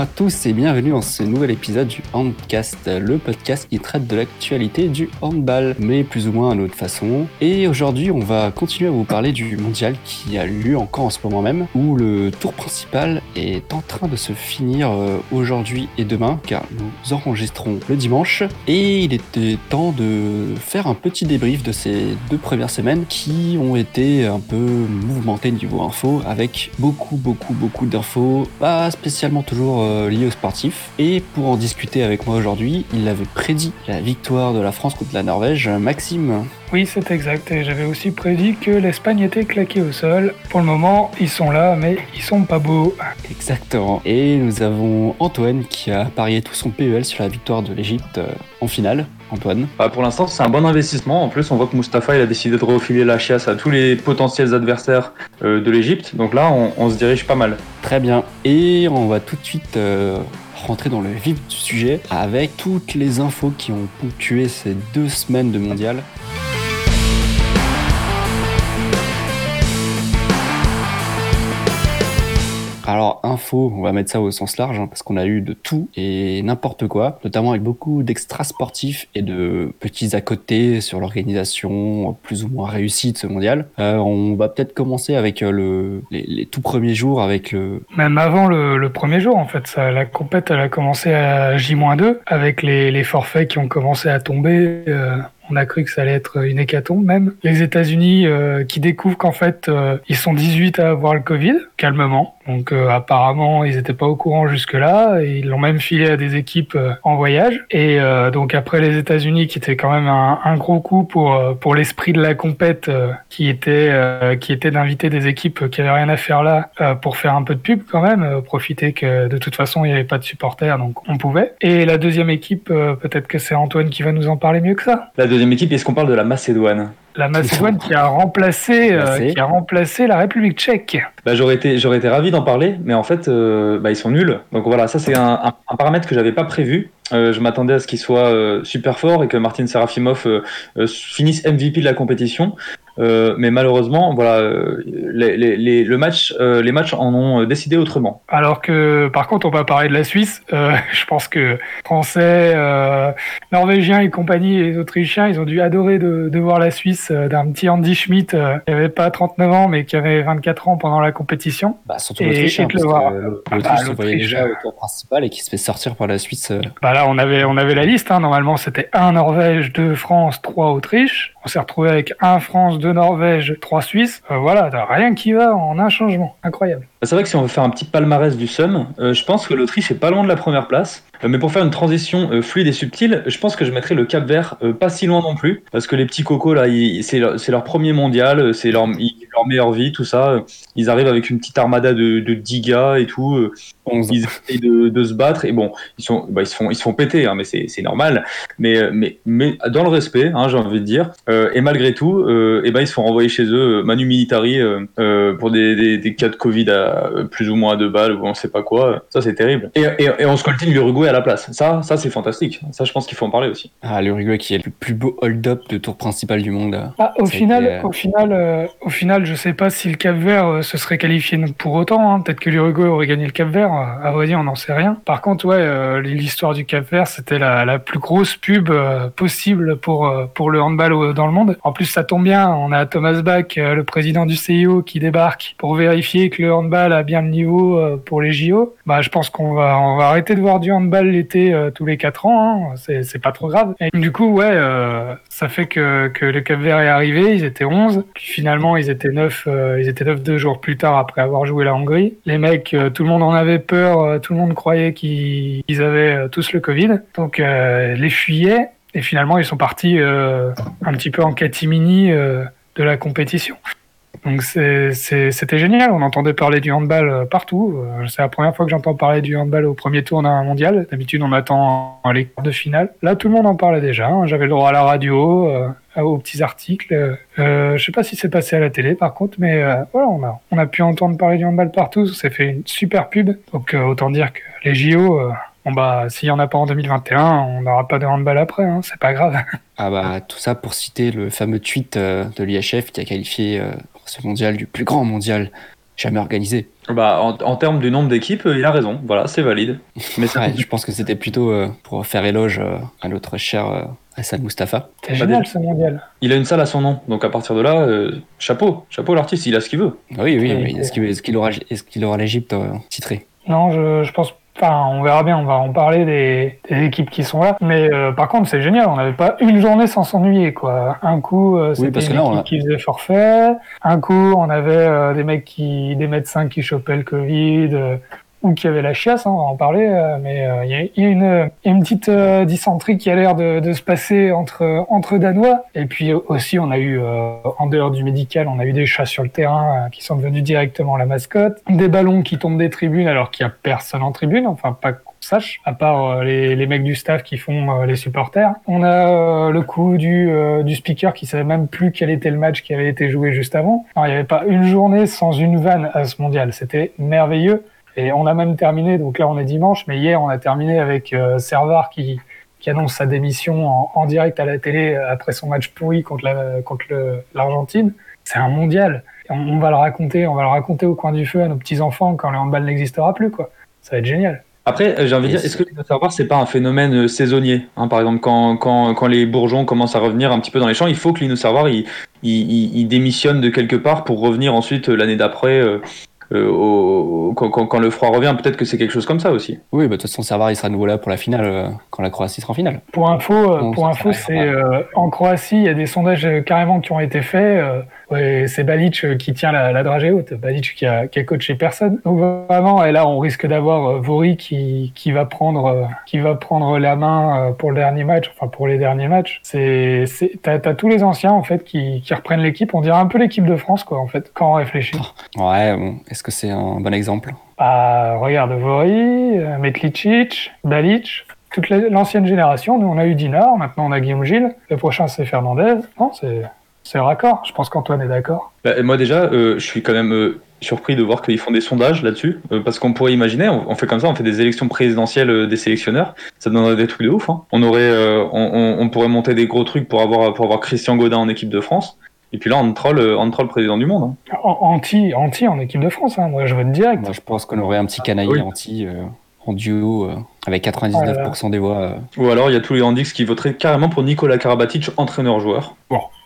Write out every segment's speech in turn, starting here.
las Tous et bienvenue dans ce nouvel épisode du Handcast, le podcast qui traite de l'actualité du handball, mais plus ou moins à notre façon. Et aujourd'hui, on va continuer à vous parler du mondial qui a lieu encore en ce moment même, où le tour principal est en train de se finir euh, aujourd'hui et demain, car nous enregistrons le dimanche. Et il était temps de faire un petit débrief de ces deux premières semaines qui ont été un peu mouvementées niveau info, avec beaucoup, beaucoup, beaucoup d'infos. Pas spécialement toujours euh, lié au sportif. Et pour en discuter avec moi aujourd'hui, il avait prédit la victoire de la France contre la Norvège. Maxime. Oui, c'est exact. Et j'avais aussi prédit que l'Espagne était claquée au sol. Pour le moment, ils sont là, mais ils sont pas beaux. Exactement. Et nous avons Antoine qui a parié tout son PEL sur la victoire de l'Égypte euh, en finale. Antoine bah Pour l'instant, c'est un bon investissement. En plus, on voit que Mustapha il a décidé de refiler la chiasse à tous les potentiels adversaires euh, de l'Égypte. Donc là, on, se dirige pas mal. Très bien. Et on va tout de suite euh, rentrer dans le vif du sujet avec toutes les infos qui ont ponctué ces deux semaines de mondial. Alors, info, on va mettre ça au sens large, hein, parce qu'on a eu de tout et n'importe quoi, notamment avec beaucoup d'extra sportifs et de petits à côté sur l'organisation plus ou moins réussie de ce mondial. Euh, on va peut-être commencer avec euh, le, les, tout premiers jours, avec le... Même avant le, premier jour, en fait, ça, la compète, elle a commencé à J-2, avec les, les, forfaits qui ont commencé à tomber. Euh, on a cru que ça allait être une hécatombe même. Les États-Unis euh, qui découvrent qu'en fait euh, ils sont 18 à avoir le Covid, calmement. Donc euh, apparemment ils n'étaient pas au courant jusque-là. Ils l'ont même filé à des équipes en voyage. Et donc après les États-Unis qui étaient quand même un, gros coup pour pour l'esprit de la compète qui était qui était d'inviter des équipes qui avaient rien à faire là pour faire un peu de pub quand même, profiter que de toute façon il n'y avait pas de supporters donc on pouvait. Et la deuxième équipe peut-être que c'est Antoine qui va nous en parler mieux que ça équipe, est-ce qu'on parle de la Macédoine La Macédoine qui a remplacé, euh, qui a remplacé la République tchèque. Bah, j'aurais été, j'aurais été ravi d'en parler, mais en fait, euh, bah, ils sont nuls. Donc voilà, ça c'est un, paramètre que j'avais pas prévu. Euh, je m'attendais à ce qu'il soit super fort et que Martin Serafimov finisse MVP de la compétition. Euh, mais malheureusement, voilà, euh, les, les, le match, euh, les matchs en ont décidé autrement. Alors que, par contre, on va parler de la Suisse. je pense que Français, Norvégiens et compagnie, les Autrichiens, ils ont dû adorer de, de voir la Suisse d'un petit Andy Schmidt qui avait pas 39 ans, mais qui avait 24 ans pendant la compétition. Bah, surtout l'Autrichien, parce que l'Autriche se voyait déjà au tour principal et qui se fait sortir par la Suisse. Bah là, on avait, on avait la liste. Hein. Normalement, c'était 1 Norvège, 2 France, 3 Autriche. On s'est retrouvé avec 1 France, 2 Norvège, 3 Suisses. Euh, voilà, rien qui va en un changement. Incroyable. C'est vrai que si on veut faire un petit palmarès du SUM, euh, je pense que l'Autriche est pas loin de la première place. Euh, mais pour faire une transition fluide et subtile, je pense que je mettrais le Cap Vert pas si loin non plus. Parce que les petits cocos, là, c'est leur, premier mondial, c'est leur, leur meilleure vie, tout ça. Ils arrivent avec une petite armada de, de 10 gars et tout. Ils essayent de, se battre. Et bon, ils, sont, bah, ils, se, font, ils se font péter, hein, mais c'est normal. Mais, mais, mais dans le respect, hein, j'ai envie de dire. et malgré tout, et ben, ils se font renvoyer chez eux, Manu Militari, pour des, des, cas de Covid à euh, plus ou moins à deux balles ou on sait pas quoi. Ça, c'est terrible. Et, et, on scoltine l'Uruguay à la place. Ça, ça c'est fantastique. Ça, je pense qu'il faut en parler aussi. Ah, l'Uruguay qui est le plus beau hold-up de tour principal du monde. Ah, au, final, euh, au, final, euh, au final, je sais pas si le Cap Vert se serait qualifié pour autant. Hein. Peut-être que l'Uruguay aurait gagné le Cap Vert. À vrai dire, on n'en sait rien. Par contre, ouais, l'histoire du Cap Vert, c'était la, plus grosse pub possible pour, pour le handball dans le monde. En plus, ça tombe bien. On a Thomas Bach, le président du CIO, qui débarque pour vérifier que le handball a bien le niveau euh, pour les JO, bah, je pense qu'on va, on va arrêter de voir du handball l'été euh, tous les 4 ans. Hein. C'est, pas trop grave. Et du coup, ouais, euh, ça fait que, que le Cap Vert est arrivé. Ils étaient 11. Puis finalement, ils étaient 9, ils étaient 9 deux jours plus tard après avoir joué la Hongrie. Les mecs, tout le monde en avait peur. tout le monde croyait qu'ils, avaient tous le Covid. Donc, les fuyait. Et finalement, ils sont partis un petit peu en catimini de la compétition. Donc c'était génial, on entendait parler du handball euh, partout. Euh, c'est la première fois que j'entends parler du handball au premier tour d'un mondial. D'habitude on attend les quarts de finale. Là tout le monde en parlait déjà, hein. j'avais le droit à la radio, euh, aux petits articles. Euh, je sais pas si c'est passé à la télé par contre, mais voilà, on a, on a pu entendre parler du handball partout, ça fait une super pub. Donc autant dire que les JO... Bon bah, s'il n'y en a pas en 2021, on n'aura pas de handball après, hein, c'est pas grave. Ah bah, tout ça pour citer le fameux tweet de l'IHF qui a qualifié ce mondial du plus grand mondial jamais organisé. Bah, en, en termes du nombre d'équipes, euh, il a raison. Voilà, c'est valide. Mais ouais, je pense que c'était plutôt euh, pour faire éloge euh, à notre cher euh, Hassan Mustafa. C'est génial ce mondial. Il a une salle à son nom, donc à partir de là, euh, chapeau, chapeau l'artiste, il a ce qu'il veut. Oui, oui, ouais. est-ce qu'il est aura, est-ce qu'il aura l'Égypte euh, titré? Non, je, je pense Enfin, on verra bien, on va en parler des, des équipes qui sont là. Mais euh, par contre, c'est génial, on n'avait pas une journée sans s'ennuyer, quoi. Un coup, euh, c'était que une là, équipe on a- qui faisait forfait. Un coup, on avait euh, des mecs qui, des médecins qui chopaient le Covid. Euh, ou qui avaient la chiasse, hein, on va en parler, euh, mais euh, il y, a, il y a une, y une petite euh, dysenterie qui a l'air de, de se passer entre entre Danois. Et puis aussi, on a eu euh, en dehors du médical, on a eu des chats sur le terrain euh, qui sont devenus directement la mascotte, des ballons qui tombent des tribunes alors qu'il y a personne en tribune, enfin pas qu'on sache, à part euh, les, les mecs du staff qui font euh, les supporters. On a euh, le coup du euh, du speaker qui savait même plus quel était le match qui avait été joué juste avant. Il n'y avait pas une journée sans une vanne à ce mondial, c'était merveilleux. Et on a même terminé, donc là on est dimanche, mais hier on a terminé avec euh, Servar qui, qui annonce sa démission en, en direct à la télé après son match pourri contre la- contre l'Argentine. C'est un mondial. On, on va le raconter, on va le raconter au coin du feu à nos petits enfants quand le handball n'existera plus, quoi. Ça va être génial. Après, euh, j'ai envie de dire, est-ce que le savoir, c'est pas un phénomène euh, saisonnier hein, Par exemple, quand, quand, quand les bourgeons commencent à revenir un petit peu dans les champs, il faut que l'Innoservoir il, il, il, il démissionne de quelque part pour revenir ensuite euh, l'année d'après, euh, euh, au- quand, quand, quand le froid revient. Peut-être que c'est quelque chose comme ça aussi. Oui, bah, de toute façon, Servar, il sera de nouveau là pour la finale, euh, quand la Croatie sera en finale. Pour info, euh, Non, pour info, c'est euh, en Croatie, il y a des sondages carrément qui ont été faits. Ouais, c'est Balic euh, qui tient la, la dragée haute. Balic qui a, qui a coaché personne. Donc vraiment, et là, on risque d'avoir euh, Vori qui, qui va prendre, euh, qui va prendre la main pour le dernier match, enfin pour les derniers matchs. C'est, t'as, tous les anciens en fait qui, qui reprennent l'équipe. On dirait un peu l'équipe de France, quoi, en fait, quand on réfléchit. Ouais, bon, est-ce que c'est un bon exemple? Ah, regarde Vori, Metlicic, Balic, toute la- l'ancienne génération. Nous, on a eu Dinard, maintenant on a Guillaume Gilles. Le prochain, c'est Fernandez. Non, c'est c'est raccord. Je pense qu'Antoine est d'accord. Bah, moi déjà, euh, je suis quand même euh, surpris de voir qu'ils font des sondages là-dessus, euh, parce qu'on pourrait imaginer, on, on fait comme ça, on fait des élections présidentielles euh, des sélectionneurs, ça donnerait des trucs de ouf. Hein. On aurait, euh, on, on- on pourrait monter des gros trucs pour avoir pour avoir Christian Godin en équipe de France, et puis là on troll, on troll président du monde. hein. Anti, anti en équipe de France. Hein. Moi, je vote direct. Moi, je pense qu'on aurait un petit canaille Oui. anti euh, en duo euh, avec 99% des voix. euh. Ou alors il y a tous les Handix qui voteraient carrément pour Nicolas Karabatic, entraîneur-joueur.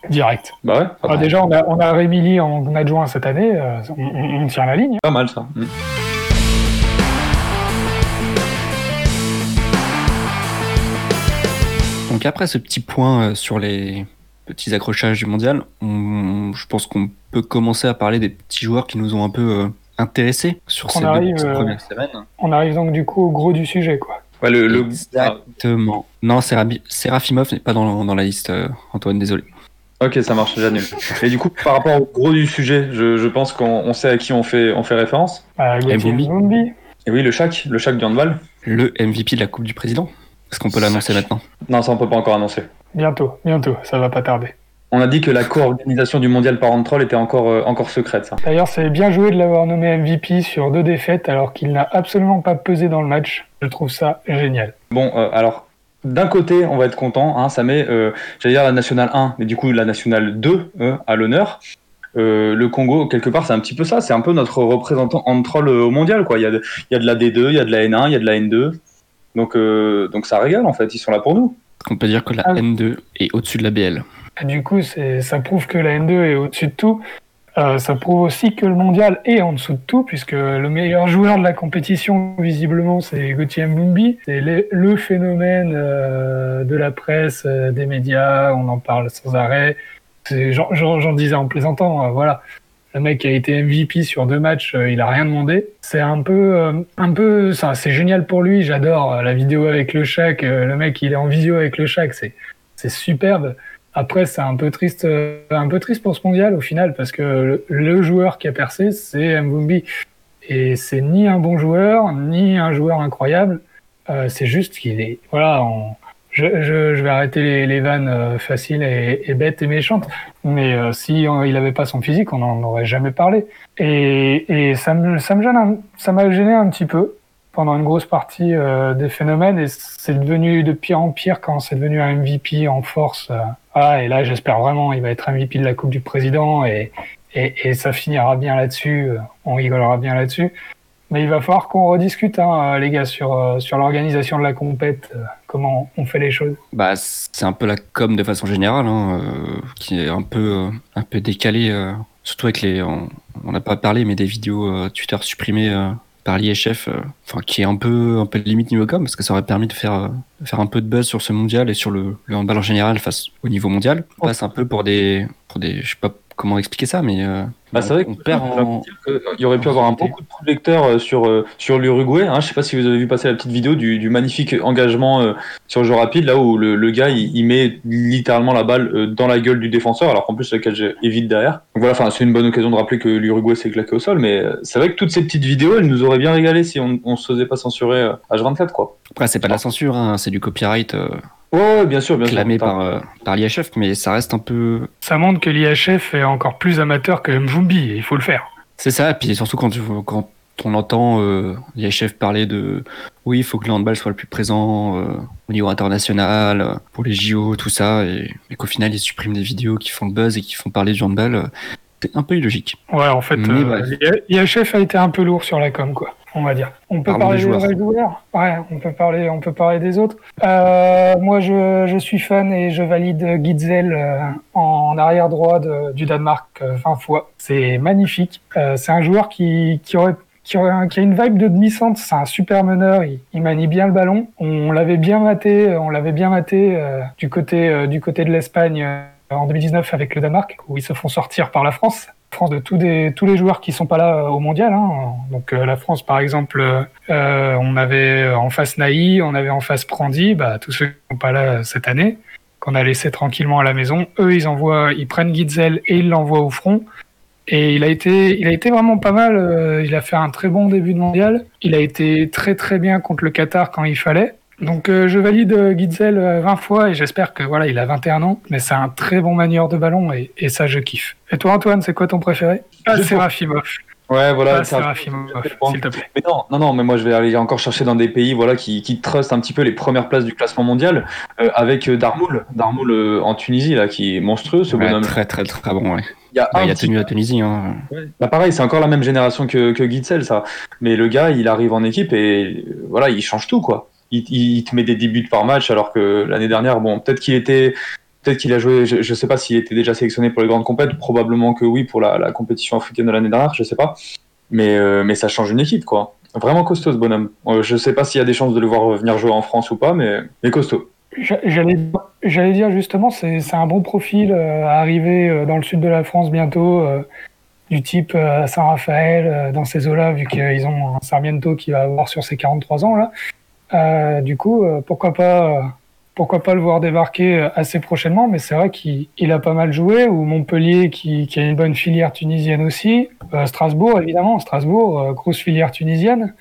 Direct. Bah ouais, Ah, déjà, on a, on a Rémilly en adjoint cette année. euh, on, on- on tient la ligne. pas mal ça. Mm. Donc après ce petit point euh, sur les petits accrochages du mondial, on- je pense qu'on peut commencer à parler des petits joueurs qui nous ont un peu intéressés sur On ces deux arrive, euh, premières semaines. On arrive donc du coup au gros du sujet, quoi. Ouais, le, le- Exactement. Non, Sérafimov n'est pas dans, dans la liste, euh, Antoine, désolé. Ok, ça marche, j'annule. Et du coup, par rapport au gros du sujet, je, je pense qu'on on sait à qui on fait, on fait référence. Mbombi. Mbombi. Et oui, le Shaq, le Shaq du handball. Le MVP de la Coupe du Président Est-ce qu'on peut l'annoncer maintenant? Non, ça on peut pas encore annoncer. Bientôt, bientôt. Ça va pas tarder. On a dit que la co-organisation du mondial par troll était encore, euh, encore secrète, ça. D'ailleurs, c'est bien joué de l'avoir nommé MVP sur deux défaites alors qu'il n'a absolument pas pesé dans le match. Je trouve ça génial. Bon, euh, alors, d'un côté, on va être content, hein, ça met, euh, j'allais dire la nationale 1, mais du coup la nationale 2 euh, à l'honneur. Euh, le Congo, quelque part, c'est un petit peu ça, c'est un peu notre représentant en troll au mondial, quoi. Il y, a de, il y a de la D2, il y a de la N1, il y a de la N2. Donc, euh, donc ça régale, en fait, ils sont là pour nous. Qu'on peut dire que la Ah. N2 est au-dessus de la BL Du coup, ça prouve que la N2 est au-dessus de tout. Euh, ça prouve aussi que le mondial est en dessous de tout, puisque le meilleur joueur de la compétition, visiblement, c'est Gauthier Mbumbi. C'est le, le phénomène euh, de la presse, euh, des médias, on en parle sans arrêt. J'en, disais en plaisantant, euh, voilà. Le mec a été MVP sur deux matchs, euh, il a rien demandé. C'est un peu, euh, un peu, ça, c'est génial pour lui. J'adore la vidéo avec le Shaq. le mec, il est en visio avec le Shaq, c'est superbe. Après, c'est un peu triste, euh, un peu triste pour ce mondial au final, parce que le, joueur qui a percé, c'est Mbumbi. Et c'est ni un bon joueur, ni un joueur incroyable. Euh, c'est juste qu'il est, voilà, on- je, je, je vais arrêter les, les vannes euh, faciles et, et bêtes et méchantes. Mais euh, si on- il avait pas son physique, on n'en aurait jamais parlé. Et, et ça me, ça me ça m'a gêné un petit peu pendant une grosse partie euh, des phénomènes et c'est devenu de pire en pire quand c'est devenu un MVP en force. Euh. Voilà, et là, j'espère vraiment il va être MVP de la Coupe du Président et, ça finira bien là-dessus. On rigolera bien là-dessus. Mais il va falloir qu'on rediscute, hein, les gars, sur, sur l'organisation de la compète, comment on fait les choses. Bah, c'est un peu la com de façon générale, hein, qui est un peu, un peu décalée, surtout avec les. On n'a pas parlé, mais des vidéos Twitter supprimées par l'IHF, euh, enfin qui est un peu un peu limite niveau com parce que ça aurait permis de faire euh, faire un peu de buzz sur ce mondial et sur le, le handball en général face au niveau mondial. On passe un peu pour des pour des je sais pas comment expliquer ça, mais euh, bah, c'est vrai qu'on perd en... Il y aurait pu avoir un beaucoup de projecteurs euh, sur, euh, sur l'Uruguay. Hein. Je sais pas si vous avez vu passer la petite vidéo du, du magnifique engagement sur le jeu rapide, là où le, le gars il, met littéralement la balle dans la gueule du défenseur, alors qu'en plus la cage est vide derrière. Donc voilà, enfin c'est une bonne occasion de rappeler que l'Uruguay s'est claqué au sol, mais c'est vrai que toutes ces petites vidéos, elles nous auraient bien régalé si on, on se faisait pas censurer H24 quoi. Après c'est pas de la censure, hein, c'est du copyright. Ouais, bien sûr, bien clamé par, euh, par l'IHF, mais ça reste un peu. Ça montre que l'IHF est encore plus amateur que Mjumbi, et il faut le faire. C'est ça, et puis surtout quand, quand on entend euh, l'IHF parler de oui, il faut que le handball soit le plus présent euh, au niveau international, pour les JO, tout ça, et, qu'au final ils suppriment des vidéos qui font le buzz et qui font parler du handball, un peu illogique. Ouais, en fait, l'IHF a été un peu lourd sur la com, quoi on va dire. On peut parler des joueurs. Ouais, on peut parler, on peut parler des autres. Euh, moi, je, suis fan et je valide Gitzel euh, en arrière droit du Danemark 20 euh, fois. C'est magnifique. c'est un joueur qui, aurait qui, a une vibe de demi-centre, c'est un super meneur, il, manie bien le ballon. On l'avait bien maté, on l'avait bien maté du côté du côté de l'Espagne en 2019 avec le Danemark, où ils se font sortir par la France. France de tous, les joueurs qui sont pas là euh, au mondial. Hein. Donc euh, la France, par exemple, euh, on avait en face Naï, on avait en face Prandi, bah, tous ceux qui sont pas là cette année, qu'on a laissé tranquillement à la maison. Eux, ils envoient, ils prennent Gitzel et ils l'envoient au front. Et il a été, il a été vraiment pas mal. il a fait un très bon début de mondial. Il a été très très bien contre le Qatar quand il fallait. Donc euh, je valide euh, Gitzel 20 euh, fois et j'espère que voilà, il a 21 ans, mais c'est un très bon manieur de ballon et, et ça je kiffe. Et toi Antoine, c'est quoi ton préféré? Ah, Serafimov. Ouais, voilà. s'il te plaît. Mais non, non, non, mais moi je vais aller encore chercher dans des pays voilà, qui, qui trustent un petit peu les premières places du classement mondial avec Darmoul, Darmoul en Tunisie, là, qui est monstrueux ce bonhomme. Très, très, très bon, ouais. Il y a, bah, tenu la Tunisie. Hein. Bah pareil, c'est encore la même génération que, que Gitzel, ça. Mais le gars, il arrive en équipe et voilà, il change tout, quoi il, te met des 10 buts par match, alors que l'année dernière, bon, peut-être qu'il était, peut-être qu'il a joué, je, ne sais pas s'il était déjà sélectionné pour les grandes compétitions, probablement que oui pour la, compétition africaine de l'année dernière, je sais pas, mais, euh, mais ça change une équipe, quoi. Vraiment costaud ce bonhomme. Euh, je sais pas s'il y a des chances de le voir venir jouer en France ou pas, mais, costaud. J'allais dire justement, c'est un bon profil euh, à arriver dans le sud de la France bientôt, du type Saint-Raphaël, dans ces eaux-là, vu qu'ils ont un Sarmiento qui va avoir sur ses 43 ans là. Euh, du coup, euh, pourquoi pas, pourquoi pas le voir débarquer euh, assez prochainement Mais c'est vrai qu'il a pas mal joué. Ou Montpellier, qui, a une bonne filière tunisienne aussi. Strasbourg, évidemment, Strasbourg, grosse filière tunisienne.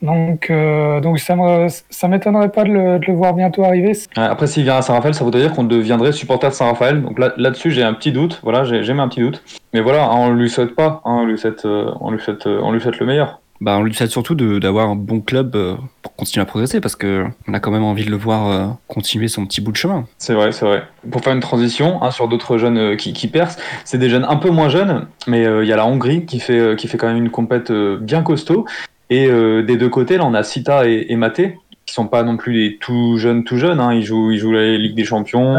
Donc, donc ça ça m'étonnerait pas de le, voir bientôt arriver. Après, s'il vient à Saint-Raphaël, ça voudrait dire qu'on deviendrait supporter de Saint-Raphaël. Donc là, là-dessus, j'ai un petit doute. Voilà, j'ai, un petit doute. Mais voilà, on lui souhaite pas. Hein, on lui souhaite, on lui souhaite, on lui souhaite le meilleur. Bah, on lui souhaite surtout d'avoir un bon club euh, pour continuer à progresser parce que on a quand même envie de le voir euh, continuer son petit bout de chemin. C'est vrai, c'est vrai. Pour faire une transition hein, sur d'autres jeunes euh, qui, qui, percent, c'est des jeunes un peu moins jeunes, mais il y a la Hongrie qui fait, qui fait quand même une compète bien costaud. Et des deux côtés, là, on a Sita et, et Maté, qui sont pas non plus des tout jeunes, tout jeunes. Hein. Ils, jouent, ils jouent la Ligue des Champions.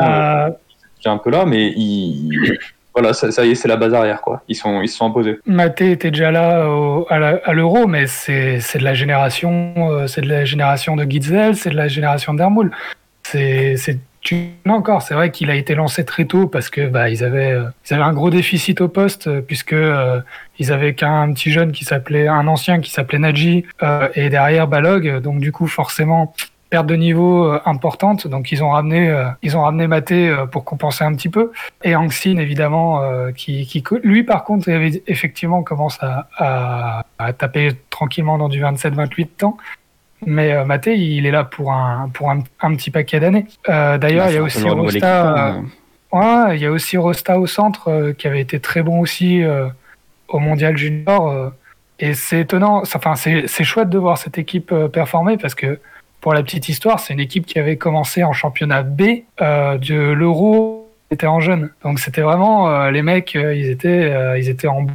Qui un peu là, mais ils, voilà, ça, y est, c'est la base arrière, quoi. Ils sont, ils se sont imposés. Maté était déjà là à l'Euro, mais c'est de la génération, euh, c'est de la génération de Gitzel, c'est de la génération d'Hermoul. C'est, encore. C'est vrai qu'il a été lancé très tôt parce que bah, ils avaient, euh, ils avaient un gros déficit au poste euh, puisque ils avaient qu'un petit jeune qui s'appelait, un ancien qui s'appelait Nadji et derrière Balog. Donc du coup, forcément, perte de niveau euh, importante. Donc ils ont ramené, euh, ils ont ramené Maté euh, pour compenser un petit peu. Et Angsin évidemment, qui, qui, lui par contre effectivement commence à, à, taper tranquillement dans du 27-28 temps. Mais Maté, il est là pour un, pour un, petit paquet d'années. D'ailleurs, il y a aussi Rosta. Ouais, il y a aussi Rosta au centre qui avait été très bon aussi au Mondial Junior. et c'est étonnant, enfin c'est chouette de voir cette équipe performer parce que pour la petite histoire, c'est une équipe qui avait commencé en championnat B euh, de l'Euro étaient en jeune. Donc c'était vraiment les mecs, ils étaient, ils étaient en,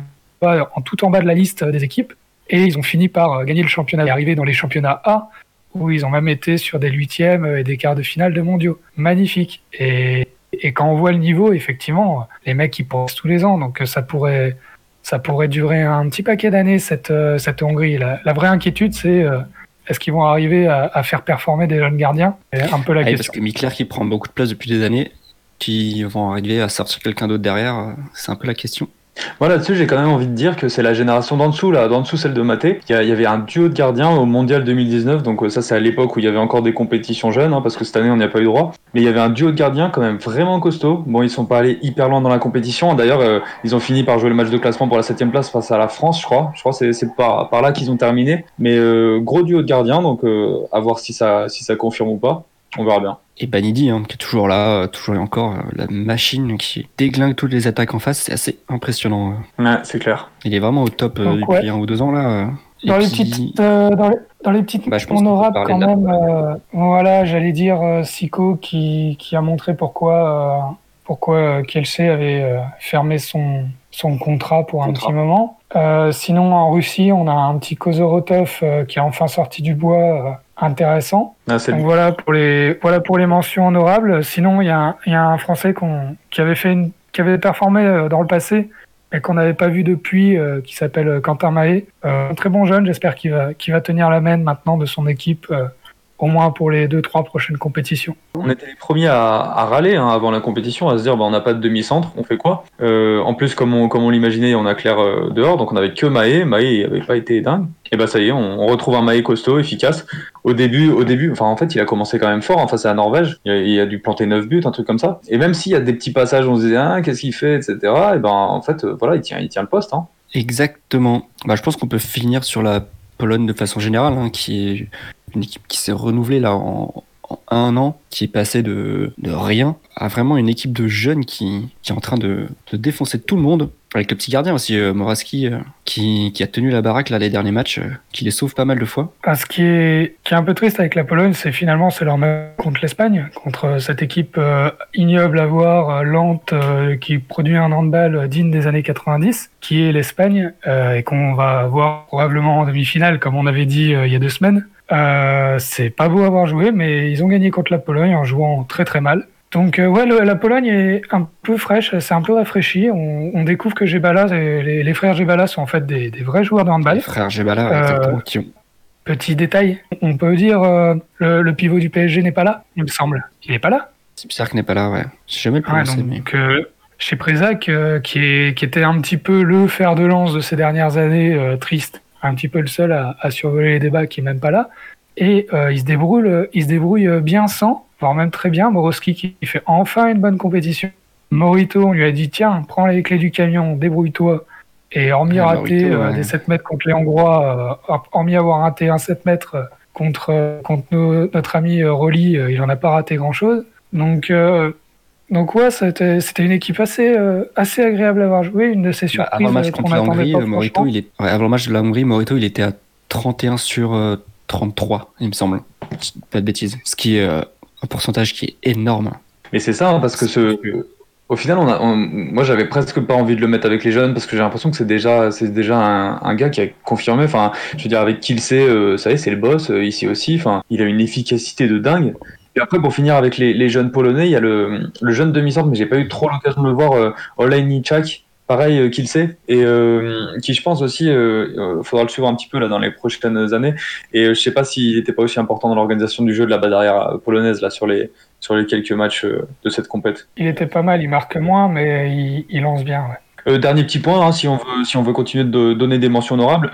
tout en bas de la liste des équipes et ils ont fini par gagner le championnat et arriver dans les championnats A où ils ont même été sur des huitièmes et des quarts de finale de mondiaux. Magnifique. Et, quand on voit le niveau, effectivement, les mecs ils pensent tous les ans, donc ça pourrait ça pourrait durer un petit paquet d'années cette cette Hongrie. La vraie inquiétude c'est est-ce qu'ils vont arriver à, faire performer des jeunes gardiens? C'est un peu la ah question. Parce que Mikler qui prend beaucoup de place depuis des années, qui vont arriver à sortir quelqu'un d'autre derrière, c'est un peu la question. Moi là-dessus, j'ai quand même envie de dire que c'est la génération d'en dessous, là, d'en dessous celle de Maté. Il y, avait un duo de gardiens au Mondial 2019, donc euh, ça c'est à l'époque où il y avait encore des compétitions jeunes, hein, parce que cette année on n'y a pas eu droit. Mais il y avait un duo de gardiens quand même vraiment costaud. Bon, ils sont pas allés hyper loin dans la compétition. D'ailleurs, euh, ils ont fini par jouer le match de classement pour la 7 place face à la France, je crois. Je crois que c'est par, par là qu'ils ont terminé. Mais euh, gros duo de gardiens, donc à voir si ça, si ça confirme ou pas. On verra bien. Et Banidi, hein, qui est toujours là, euh, toujours et encore, euh, la machine qui déglingue toutes les attaques en face, c'est assez impressionnant. Euh. Ouais, c'est clair. Il est vraiment au top depuis un ou deux ans là. Dans les, petites, dans, les, petites, bah, honorables quand même, voilà, j'allais dire Sico qui, qui, a montré pourquoi, pourquoi Kielce avait fermé son, son contrat pour un petit moment. Sinon, en Russie, on a un petit Kozorotov qui est enfin sorti du bois intéressant. Ah, Donc voilà pour les voilà pour les mentions honorables. Sinon, il y, a un Français qui avait fait une, qui avait performé euh, dans le passé, mais qu'on n'avait pas vu depuis, euh, qui s'appelle euh, Quentin Mahé. un très bon jeune. J'espère qu'il va qu'il va tenir la main maintenant de son équipe au moins pour les deux trois prochaines compétitions. On était les premiers à, râler hein, avant la compétition, à se dire bah, on n'a pas de demi-centre, on fait quoi? Euh, En plus, comme on, comme on l'imaginait, on a Claire euh, dehors, donc on avait que Maé. Maé n'avait pas été dingue. Et bah ça y est, on, retrouve un Maé costaud, efficace. Au début, au début, enfin en fait, il a commencé quand même fort. Enfin, c'est la Norvège. Il a, dû planter 9 buts, un truc comme ça. Et même s'il y a des petits passages, où on se disait ah, qu'est-ce qu'il fait, etc. Et ben en fait, euh, voilà, il tient, il tient le poste. Hein. Exactement. Bah, je pense qu'on peut finir sur la Pologne de façon générale, hein, qui est une équipe qui s'est renouvelée là en, un an, qui est passée de, rien à vraiment une équipe de jeunes qui, est en train de, défoncer tout le monde. Avec le petit gardien aussi, euh, Moraski, euh, qui, a tenu la baraque là les derniers matchs, euh, qui les sauve pas mal de fois. Ah, ce qui est, un peu triste avec la Pologne, c'est finalement c'est leur match contre l'Espagne, contre cette équipe ignoble à voir, lente, qui produit un handball digne des années 90, qui est l'Espagne, et qu'on va voir probablement en demi-finale, comme on avait dit il y a deux semaines. C'est pas beau avoir joué, mais ils ont gagné contre la Pologne en jouant très très mal. Donc euh, ouais, la Pologne est un peu fraîche, c'est un peu rafraîchi. On, découvre que Gebala, les, les, frères Gebala sont en fait des, vrais joueurs de handball. Les frères Gebala, euh, exactement. Petit détail, on peut dire euh, le, pivot du PSG n'est pas là, il me semble. Il n'est pas là C'est bizarre qu'il n'est pas là, ouais. J'ai jamais le donc, chez Prézac, qui, est, qui était un petit peu le fer de lance de ces dernières années, triste, un petit peu le seul à, à survoler les débats, qui n'est même pas là. Et il se débrouille, il se débrouille bien sans voire même très bien. Moroski qui fait enfin une bonne compétition. Morito, on lui a dit tiens, prends les clés du camion, débrouille-toi. Et hormis rater euh, des 7 mètres contre les Hongrois, euh, hormis avoir raté un 7 mètres contre, contre notre ami euh, Rolly, il n'en a pas raté grand-chose. Donc, donc ouais, c'était une équipe assez, assez agréable à avoir joué, une de ces bah, surprises. avant le match contre la Hongrie, Morito, il est... avant le match de la Hongrie, Morito, il était à 31 sur 33, il me semble. Pas de bêtises. Ce qui est un pourcentage qui est énorme. Mais c'est ça, hein, parce que ce, au final, on a, moi j'avais presque pas envie de le mettre avec les jeunes parce que j'ai l'impression que c'est déjà, c'est déjà un, gars qui a confirmé. Enfin, je veux dire, avec qui il sait, euh, ça y est, c'est le boss euh, ici aussi. Enfin, il a une efficacité de dingue. Et après, pour finir avec les, jeunes polonais, il y a le, le jeune demi-centre, mais j'ai pas eu trop l'occasion de le voir, euh, Olejniczak, pareil euh, qu'il sait et euh, qui je pense aussi euh, faudra le suivre un petit peu là dans les prochaines années et je sais pas s'il n'était pas aussi important dans l'organisation du jeu de la bas derrière polonaise là sur les sur les quelques matchs de cette compète. Il était pas mal, il marque moins mais il, lance bien. Dernier petit point, hein, si, on veut, si on veut continuer de donner des mentions honorables,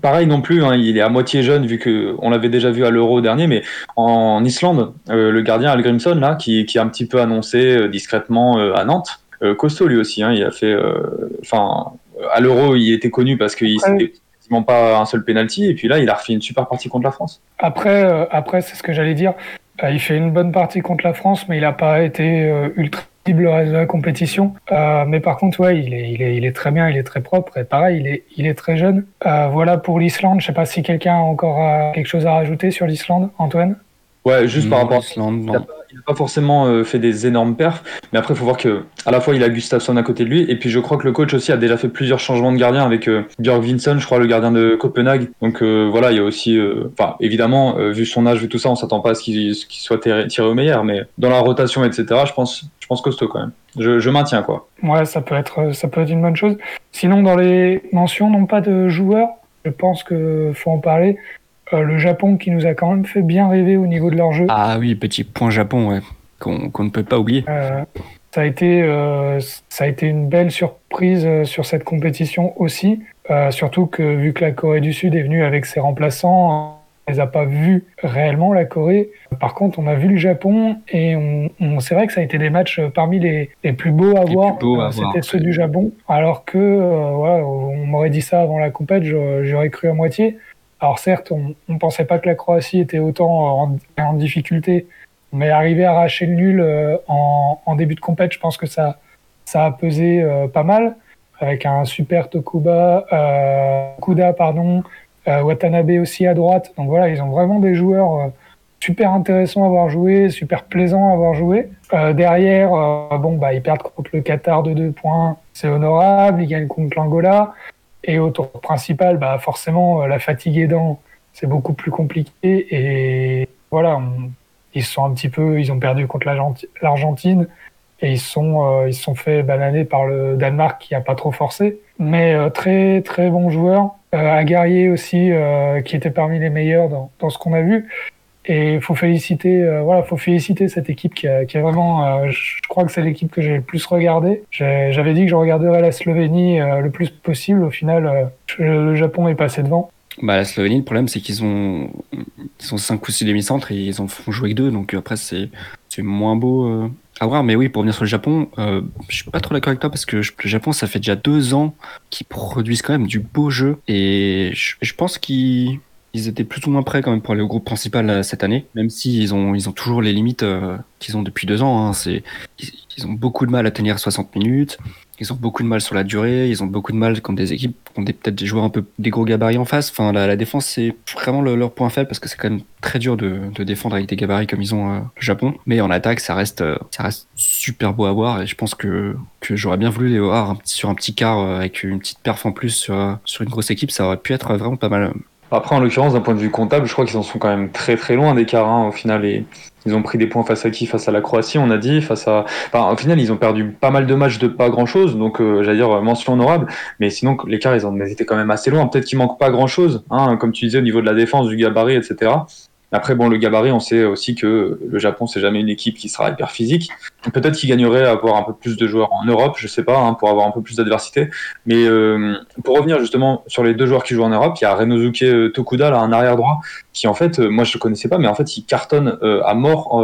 pareil non plus, hein, il est à moitié jeune vu qu'on l'avait déjà vu à l'Euro dernier, mais en Islande, le gardien Al Grimson là, qui, qui a un petit peu annoncé discrètement à Nantes, euh, costaud lui aussi. Hein, il a fait, euh, enfin, à l'Euro, il était connu parce qu'il quasiment pas un seul penalty. Et puis là, il a refait une super partie contre la France. Après, euh, après, c'est ce que j'allais dire. il fait une bonne partie contre la France, mais il n'a pas été ultra le reste de la compétition. mais par contre, ouais, il est, il, est, il est très bien, il est très propre. Et pareil, il est, il est très jeune. voilà pour l'Islande. Je sais pas si quelqu'un a encore quelque chose à rajouter sur l'Islande, Antoine? Ouais, juste par rapport à l'Islande. Il n'a pas forcément euh, fait des énormes perfs, mais après, il faut voir que à la fois il a Gustafsson à côté de lui, et puis je crois que le coach aussi a déjà fait plusieurs changements de gardien avec euh, Björk Vincent, je crois, le gardien de Copenhague. Donc euh, voilà, il y a aussi, euh, enfin évidemment, vu son âge, vu tout ça, on s'attend pas à ce qu'il soit tiré, au meilleur, mais dans la rotation, etc., je pense, je pense costaud quand même. Je, je maintiens quoi. Ouais, ça peut être, ça peut être une bonne chose. Sinon, dans les mentions, non pas de joueurs, je pense que faut en parler. Euh, le Japon qui nous a quand même fait bien rêver au niveau de leur jeu. Ah oui, petit point Japon, ouais, qu'on ne peut pas oublier. Euh, ça a été, euh, ça a été une belle surprise sur cette compétition aussi. Surtout que vu que la Corée du Sud est venue avec ses remplaçants, on les a pas vus réellement la Corée. Par contre, on a vu le Japon et on, on- c'est vrai que ça a été des matchs parmi les, les plus beaux à Les voir. C'était ceux du Japon. Alors que, on m'aurait dit ça avant la compète, j'aurais cru à moitié. Alors certes, on ne pensait pas que la Croatie était autant en, difficulté, mais arriver à arracher le nul euh, en, début de compète, je pense que ça, ça a pesé euh, pas mal, avec un super Tokuba, euh, Kuda, pardon, Watanabe aussi à droite. Donc voilà, ils ont vraiment des joueurs super intéressants à avoir joué, super plaisants à avoir joué. Derrière, bon, bah, ils perdent contre le Qatar de 2 points, c'est honorable, ils gagnent contre l'Angola. Et au tour principal, bah, forcément, euh, la fatigue aidant, c'est beaucoup plus compliqué. Et voilà, ils sont un petit peu, ils ont perdu contre l'Argenti- l'Argentine et ils sont, euh, ils sont fait bananer par le Danemark qui a pas trop forcé. Mais euh, très très bon joueur. Euh, Aguerrier aussi, euh, qui était parmi les meilleurs dans ce qu'on a vu. Et faut féliciter, euh, voilà, faut féliciter cette équipe qui a, vraiment, euh, je crois que c'est l'équipe que j'ai le plus regardé. J'ai- J'avais dit que je regarderais la Slovénie euh, le plus possible. Au final, le Japon est passé devant. Bah, la Slovénie, le problème, c'est qu'ils ont, ils ont 5 ou 6 demi-centres et ils en font jouer que deux. Donc après, c'est moins beau à voir. Mais oui, pour venir sur le Japon, je suis pas trop d'accord avec toi parce que le Japon, ça fait déjà deux ans qu'ils produisent quand même du beau jeu. Et je pense qu'ils ils étaient plus ou moins prêts quand même pour aller au groupe principal euh, cette année. Même s'ils ont, ils ont toujours les limites euh, qu'ils ont depuis deux ans. Hein. C'est, ils, ils ont beaucoup de mal à tenir 60 minutes. Ils ont beaucoup de mal sur la durée, ils ont beaucoup de mal contre des équipes qui ont des- peut-être des joueurs un peu des gros gabarits en face. Enfin, la, défense, c'est vraiment le- leur point faible parce que c'est quand même très dur de, défendre avec des gabarits comme ils ont euh, le Japon. Mais en attaque, ça reste, ça reste super beau à voir et je pense que, que j'aurais bien voulu les voir sur un petit quart avec une petite perf en plus sur, sur une grosse équipe. Ça aurait pu être vraiment pas mal. Après, en l'occurrence, d'un point de vue comptable, je crois qu'ils en sont quand même très très loin d'écart. Hein, au final, ils ont pris des points face à qui? Face à la Croatie, on a dit. Face à, enfin, au final, ils ont perdu pas mal de matchs de pas grand chose. Donc, euh, j'allais dire euh, mention honorable. Mais sinon, l'écart, ils en étaient quand même assez loin. Peut-être qu'il manque pas grand chose, hein, comme tu disais au niveau de la défense, du gabarit, etc. Après, bon, le gabarit, on sait aussi que le Japon, c'est jamais une équipe qui sera hyper physique. Peut-être qu'ils gagneraient à avoir un peu plus de joueurs en Europe, je sais pas, hein, pour avoir un peu plus d'adversité. Mais euh, pour revenir justement sur les deux joueurs qui jouent en Europe, il y a Renosuke euh, Tokuda, là, un arrière droit, qui en fait, euh, moi je le connaissais pas, mais en fait il cartonne à mort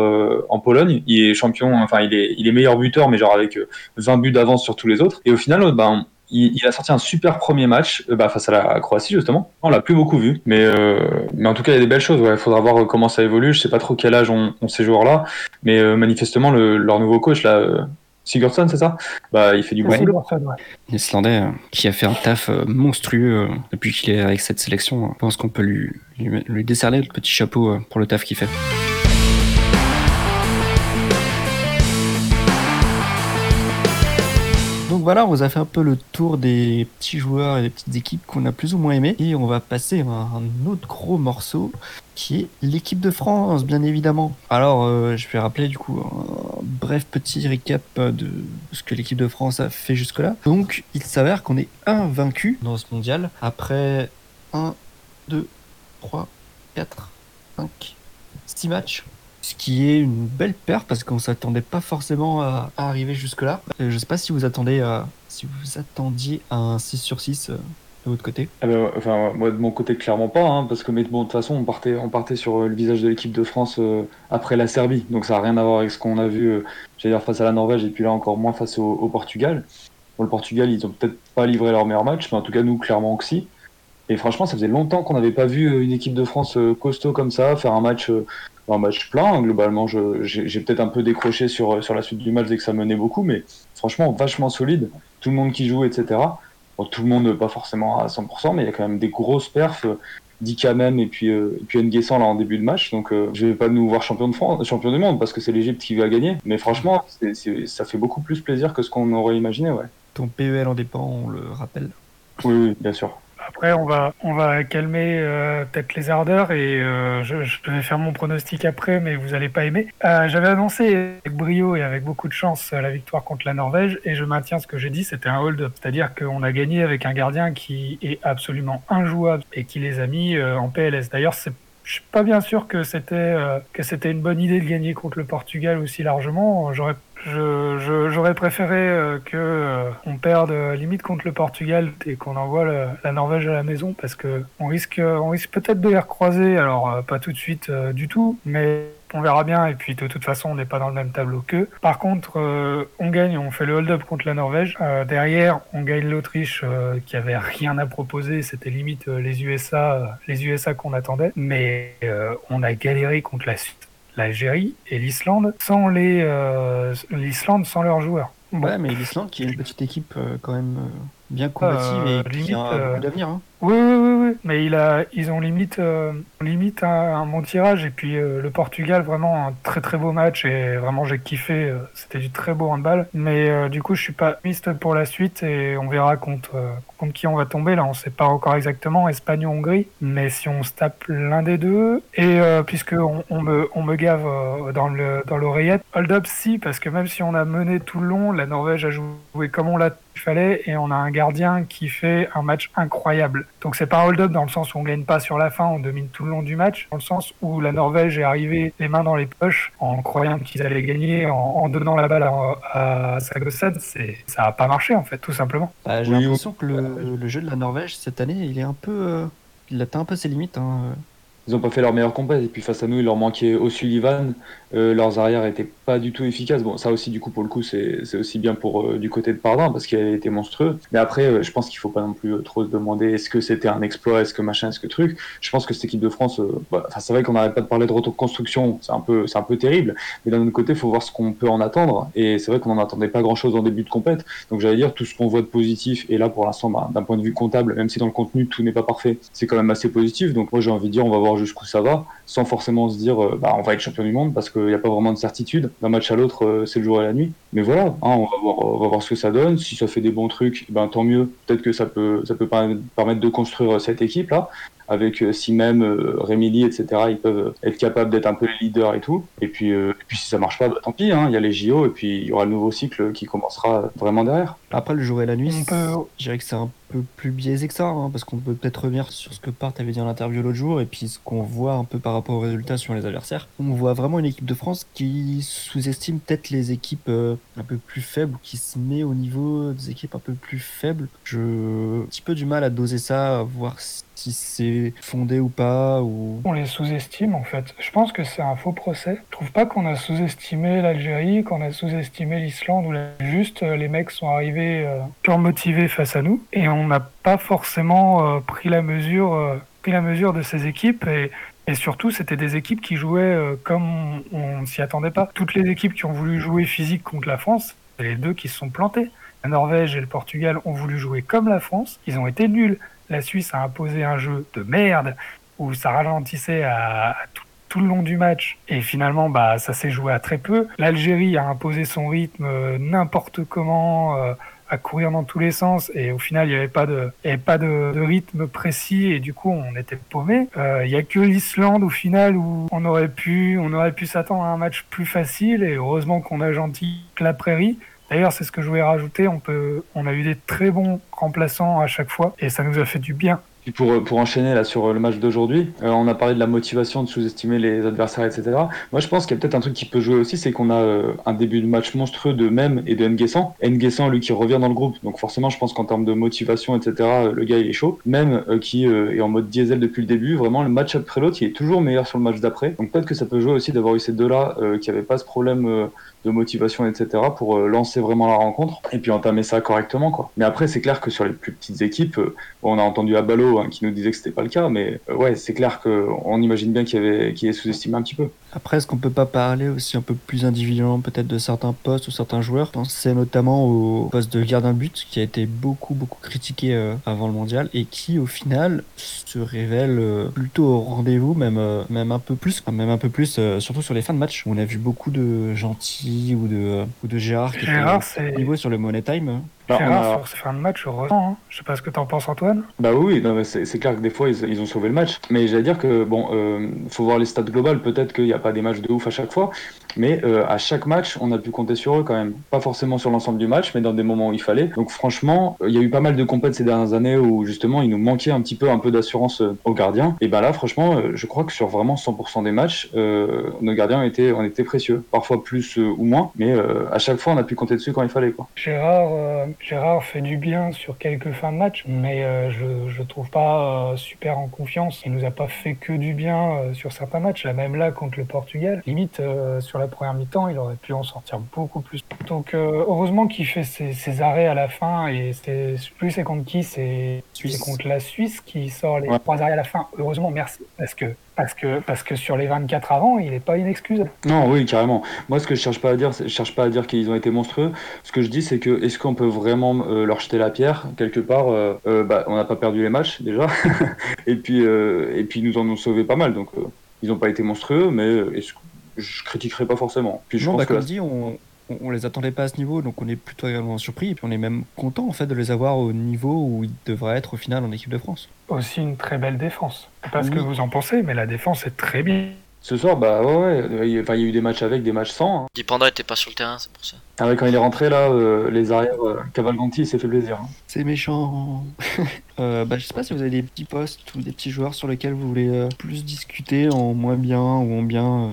en Pologne. Il est champion, enfin il est, il est meilleur buteur, mais genre avec euh, 20 buts d'avance sur tous les autres. Et au final, ben il, il a sorti un super premier match euh, bah, face à la Croatie justement. On l'a plus beaucoup vu, mais euh, mais en tout cas il y a des belles choses. Il faudra voir euh, comment ça évolue. Je sais pas trop quel âge ont, ont ces joueurs-là, mais euh, manifestement le, leur nouveau coach là. euh, Sigurdsson, c'est ça? Bah, il fait du bon boulot. Ouais. L'Islandais qui a fait un taf monstrueux depuis qu'il est avec cette sélection. Je pense qu'on peut lui, lui, lui décerner le petit chapeau pour le taf qu'il fait. Donc voilà, on vous a fait un peu le tour des petits joueurs et des petites équipes qu'on a plus ou moins aimés. Et on va passer à un autre gros morceau qui est l'équipe de France, bien évidemment. Alors, euh, je vais rappeler du coup un bref petit récap de ce que l'équipe de France a fait jusque-là. Donc, il s'avère qu'on est invaincu dans ce mondial après 1, 2, 3, 4, 5, 6 matchs. Ce qui est une belle perte parce qu'on s'attendait pas forcément à, arriver jusque-là. Euh, je sais pas si vous attendez à, si vous attendiez un 6 sur 6 euh, de votre côté. Ah bah, enfin, moi de mon côté clairement pas, hein, parce que mais de toute façon on partait, on partait sur euh, le visage de l'équipe de France euh, après la Serbie, donc ça a rien à voir avec ce qu'on a vu, euh, j'allais dire face à la Norvège et puis là encore moins face au, Portugal. Bon, le Portugal ils ont peut-être pas livré leur meilleur match, mais en tout cas nous clairement que. Et franchement ça faisait longtemps qu'on n'avait pas vu euh, une équipe de France euh, costaud comme ça faire un match, euh, un match plein. Globalement j'ai peut-être un peu décroché sur euh, sur la suite du match dès que ça menait beaucoup, mais franchement vachement solide. Tout le monde qui joue, etc. Bon, tout le monde, pas forcément à 100%, mais il y a quand même des grosses perfs. Dika même et puis, et puis Nguessan là en début de match. Donc je vais pas nous voir champion de France, champion du monde parce que c'est l'Égypte qui va gagner. Mais franchement, ça fait beaucoup plus plaisir que ce qu'on aurait imaginé. Ouais. Ton PEL en dépend, on le rappelle. Oui, bien sûr. Après, on va, on va calmer euh, peut-être les ardeurs et euh, je, vais faire mon pronostic après, mais vous allez pas aimer. Euh, j'avais annoncé avec brio et avec beaucoup de chance la victoire contre la Norvège et je maintiens ce que j'ai dit, c'était un hold-up. C'est-à-dire qu'on a gagné avec un gardien qui est absolument injouable et qui les a mis en PLS. D'ailleurs, c'est je suis pas bien sûr que c'était que c'était une bonne idée de gagner contre le Portugal aussi largement. J'aurais J'aurais préféré euh, que euh, on perde euh, limite contre le Portugal et qu'on envoie la Norvège à la maison parce que on risque, on risque peut-être de les recroiser. Alors pas tout de suite du tout, mais on verra bien. Et puis de toute façon, on n'est pas dans le même tableau qu'eux. Par contre, on gagne, on fait le hold-up contre la Norvège. derrière, on gagne l'Autriche qui avait rien à proposer. C'était limite les USA, les USA qu'on attendait. Mais on a galéré contre la Suisse l'Algérie et l'Islande sans les euh, l'Islande sans leurs joueurs. Ouais, mais l'Islande qui est une petite équipe euh, quand même euh, bien combative et qui a beaucoup d'avenir. Hein. Oui, oui, oui, oui, mais il a, ils ont limite, euh, limite un, bon tirage. Et puis euh, le Portugal, vraiment un très très beau match. Et vraiment, j'ai kiffé. Euh, c'était du très beau handball. Mais du coup, je suis pas miste pour la suite. Et on verra contre, contre qui on va tomber. Là, on sait pas encore exactement. Espagne ou Hongrie. Mais si on se tape l'un des deux. Et puisque on, me, on me gave dans le dans l'oreillette, hold up si, parce que même si on a mené tout le long, la Norvège a joué comme on l'a fallait et on a un gardien qui fait un match incroyable. Donc c'est pas un hold-up dans le sens où on gagne pas sur la fin, on domine tout le long du match, dans le sens où la Norvège est arrivée les mains dans les poches en croyant qu'ils allaient gagner, en, donnant la balle à, à ça a pas marché en fait, tout simplement. Bah, j'ai l'impression que le, jeu de la Norvège cette année, il est un peu, euh, il atteint un peu ses limites. Hein ils n'ont pas fait leur meilleur combat et puis face à nous il leur manquait O'Sullivan euh, leurs arrières étaient pas du tout efficaces. Bon ça aussi du coup pour le coup c'est aussi bien pour euh, du côté de Pardin parce qu'il a été monstrueux. Mais après euh, je pense qu'il faut pas non plus trop se demander est-ce que c'était un exploit est-ce que machin est-ce que truc. Je pense que cette équipe de France bah, c'est vrai qu'on n'arrête pas de parler de reconstruction. C'est un peu c'est un peu terrible. Mais d'un autre côté il faut voir ce qu'on peut en attendre. Et c'est vrai qu'on n'en attendait pas grand chose en début de compète. Donc j'allais dire tout ce qu'on voit de positif et là pour l'instant bah, d'un point de vue comptable même si dans le contenu tout n'est pas parfait. C'est quand même assez positif. Donc moi j'ai envie de dire on va voir jusqu'où ça va, sans forcément se dire euh, bah, on va être champion du monde parce qu'il n'y a pas vraiment de certitude. D'un match à l'autre, euh, c'est le jour et la nuit. Mais voilà, hein, on, va voir, on va voir ce que ça donne. Si ça fait des bons trucs, ben, tant mieux. Peut-être que ça peut, ça peut permettre de construire euh, cette équipe-là avec si même Rémili, etc., ils peuvent être capables d'être un peu les leaders et tout. Et puis, puis si ça marche pas, bah, tant pis, hein, il y a les JO et puis il y aura le nouveau cycle qui commencera vraiment derrière. Après, le jour et la nuit, je dirais que c'est un peu plus biaisé que ça, hein, parce qu'on peut peut-être revenir sur ce que Part avait dit en interview l'autre jour, et puis ce qu'on voit un peu par rapport aux résultats sur les adversaires. On voit vraiment une équipe de France qui sous-estime peut-être les équipes euh, un peu plus faibles, qui se met au niveau des équipes un peu plus faibles. Je un petit peu du mal à doser ça, à voir si c'est fondé ou pas. Ou... On les sous-estime en fait. Je pense que c'est un faux procès. Je trouve pas qu'on a sous-estimé l'Algérie, qu'on a sous-estimé l'Islande, où juste euh, les mecs sont arrivés euh, motivés face à nous, et on n'a pas forcément euh, pris la mesure, euh, pris la mesure de ces équipes et, surtout, c'était des équipes qui jouaient comme on ne s'y attendait pas. Toutes les équipes qui ont voulu jouer physique contre la France, c'est les deux qui se sont plantés. La Norvège et le Portugal ont voulu jouer comme la France, ils ont été nuls. La Suisse a imposé un jeu de merde où ça ralentissait à, tout, le long du match et finalement bah ça s'est joué à très peu. L'Algérie a imposé son rythme n'importe comment à courir dans tous les sens et au final il n'y avait pas de y avait pas de, rythme précis et du coup on était paumé. Euh, il y a que l'Islande au final où on aurait pu pu s'attendre à un match plus facile et heureusement qu'on a gentil la prairie. D'ailleurs, c'est ce que je voulais rajouter. On a eu des très bons remplaçants à chaque fois et ça nous a fait du bien pour, enchaîner là sur le match d'aujourd'hui, euh, on a parlé de la motivation, de sous-estimer les adversaires, etc. Moi, je pense qu'il y a peut-être un truc qui peut jouer aussi, c'est qu'on a euh, un début de match monstrueux de Même et de Nguessan. Nguessan, lui, qui revient dans le groupe, donc forcément, je pense qu'en termes de motivation, etc., euh, le gars, il est chaud. Même qui est en mode diesel depuis le début, vraiment, le match après l'autre, il est toujours meilleur sur le match d'après. Donc peut-être que ça peut jouer aussi d'avoir eu ces deux-là qui n'avaient pas ce problème de motivation, etc., pour euh, lancer vraiment la rencontre et puis entamer ça correctement. Quoi. Mais après, c'est clair que sur les plus petites équipes, euh, on a entendu Abalo hein, qui nous disait que c'était pas le cas, mais ouais, c'est clair qu'on imagine bien qu'il est sous-estimé un petit peu. Après, est-ce qu'on peut pas parler aussi un peu plus individuellement peut-être de certains postes ou certains joueurs? C'est notamment au poste de gardien de but qui a été beaucoup beaucoup critiqué avant le mondial et qui au final se révèle plutôt au rendez-vous, même même un peu plus, même un peu plus, surtout sur les fins de match on a vu beaucoup de gentils ou de ou de Gérard qui Gérard, c'est niveau sur le Money Time. Bah, Gérard, sur ces fins de match, heureusement. Hein. Je sais pas ce que t'en penses, Antoine. Bah oui, c'est clair que des fois, ils, ont sauvé le match. Mais j'allais dire que, bon, euh, faut voir les stats globales. Peut-être qu'il n'y a pas des matchs de ouf à chaque fois. Mais euh, à chaque match, on a pu compter sur eux quand même. Pas forcément sur l'ensemble du match, mais dans des moments où il fallait. Donc franchement, il y a eu pas mal de compètes ces dernières années où justement, il nous manquait un petit peu un peu d'assurance euh, aux gardiens. Et ben là, franchement, euh, je crois que sur vraiment 100% des matchs, nos gardiens étaient, on était précieux. Parfois plus ou moins, mais à chaque fois, on a pu compter dessus quand il fallait. Quoi. Gérard, Gérard fait du bien sur quelques fins de match, mais euh, je je trouve pas euh, super en confiance. Il nous a pas fait que du bien euh, sur certains matchs. Là même là contre le Portugal, limite sur la première mi-temps, il aurait pu en sortir beaucoup plus. Donc heureusement qu'il fait ses, arrêts à la fin et c'est plus c'est contre qui c'est contre la Suisse qui sort les trois arrêts à la fin. Heureusement, merci parce que parce que, parce que sur les 24 avant, il n'est pas inexcusable. Non, oui, carrément. Moi, ce que je cherche pas à dire, je cherche pas à dire qu'ils ont été monstrueux. Ce que je dis, c'est que est-ce qu'on peut vraiment euh, leur jeter la pierre quelque part euh, euh, bah, On n'a pas perdu les matchs déjà, et puis et puis nous en ont sauvé pas mal. Donc ils n'ont pas été monstrueux, mais je critiquerai pas forcément. Puis je non, pense bah, que dit, on, on, les attendait pas à ce niveau, donc on est plutôt agréablement surpris. Et puis on est même content en fait de les avoir au niveau où ils devraient être au final en équipe de France. Aussi une très belle défense. Pas ce que vous en pensez, mais la défense est très bien. Ce soir, bah ouais, ouais. Il, y a eu des matchs avec, des matchs sans. Hein. Dipenda était pas sur le terrain, c'est pour ça. Ah quand il est rentré là, euh, les arrières, euh, Cavalganti, il s'est fait plaisir. Hein. C'est méchant. euh, bah, je sais pas si vous avez des petits postes ou des petits joueurs sur lesquels vous voulez euh, plus discuter en moins bien ou en bien.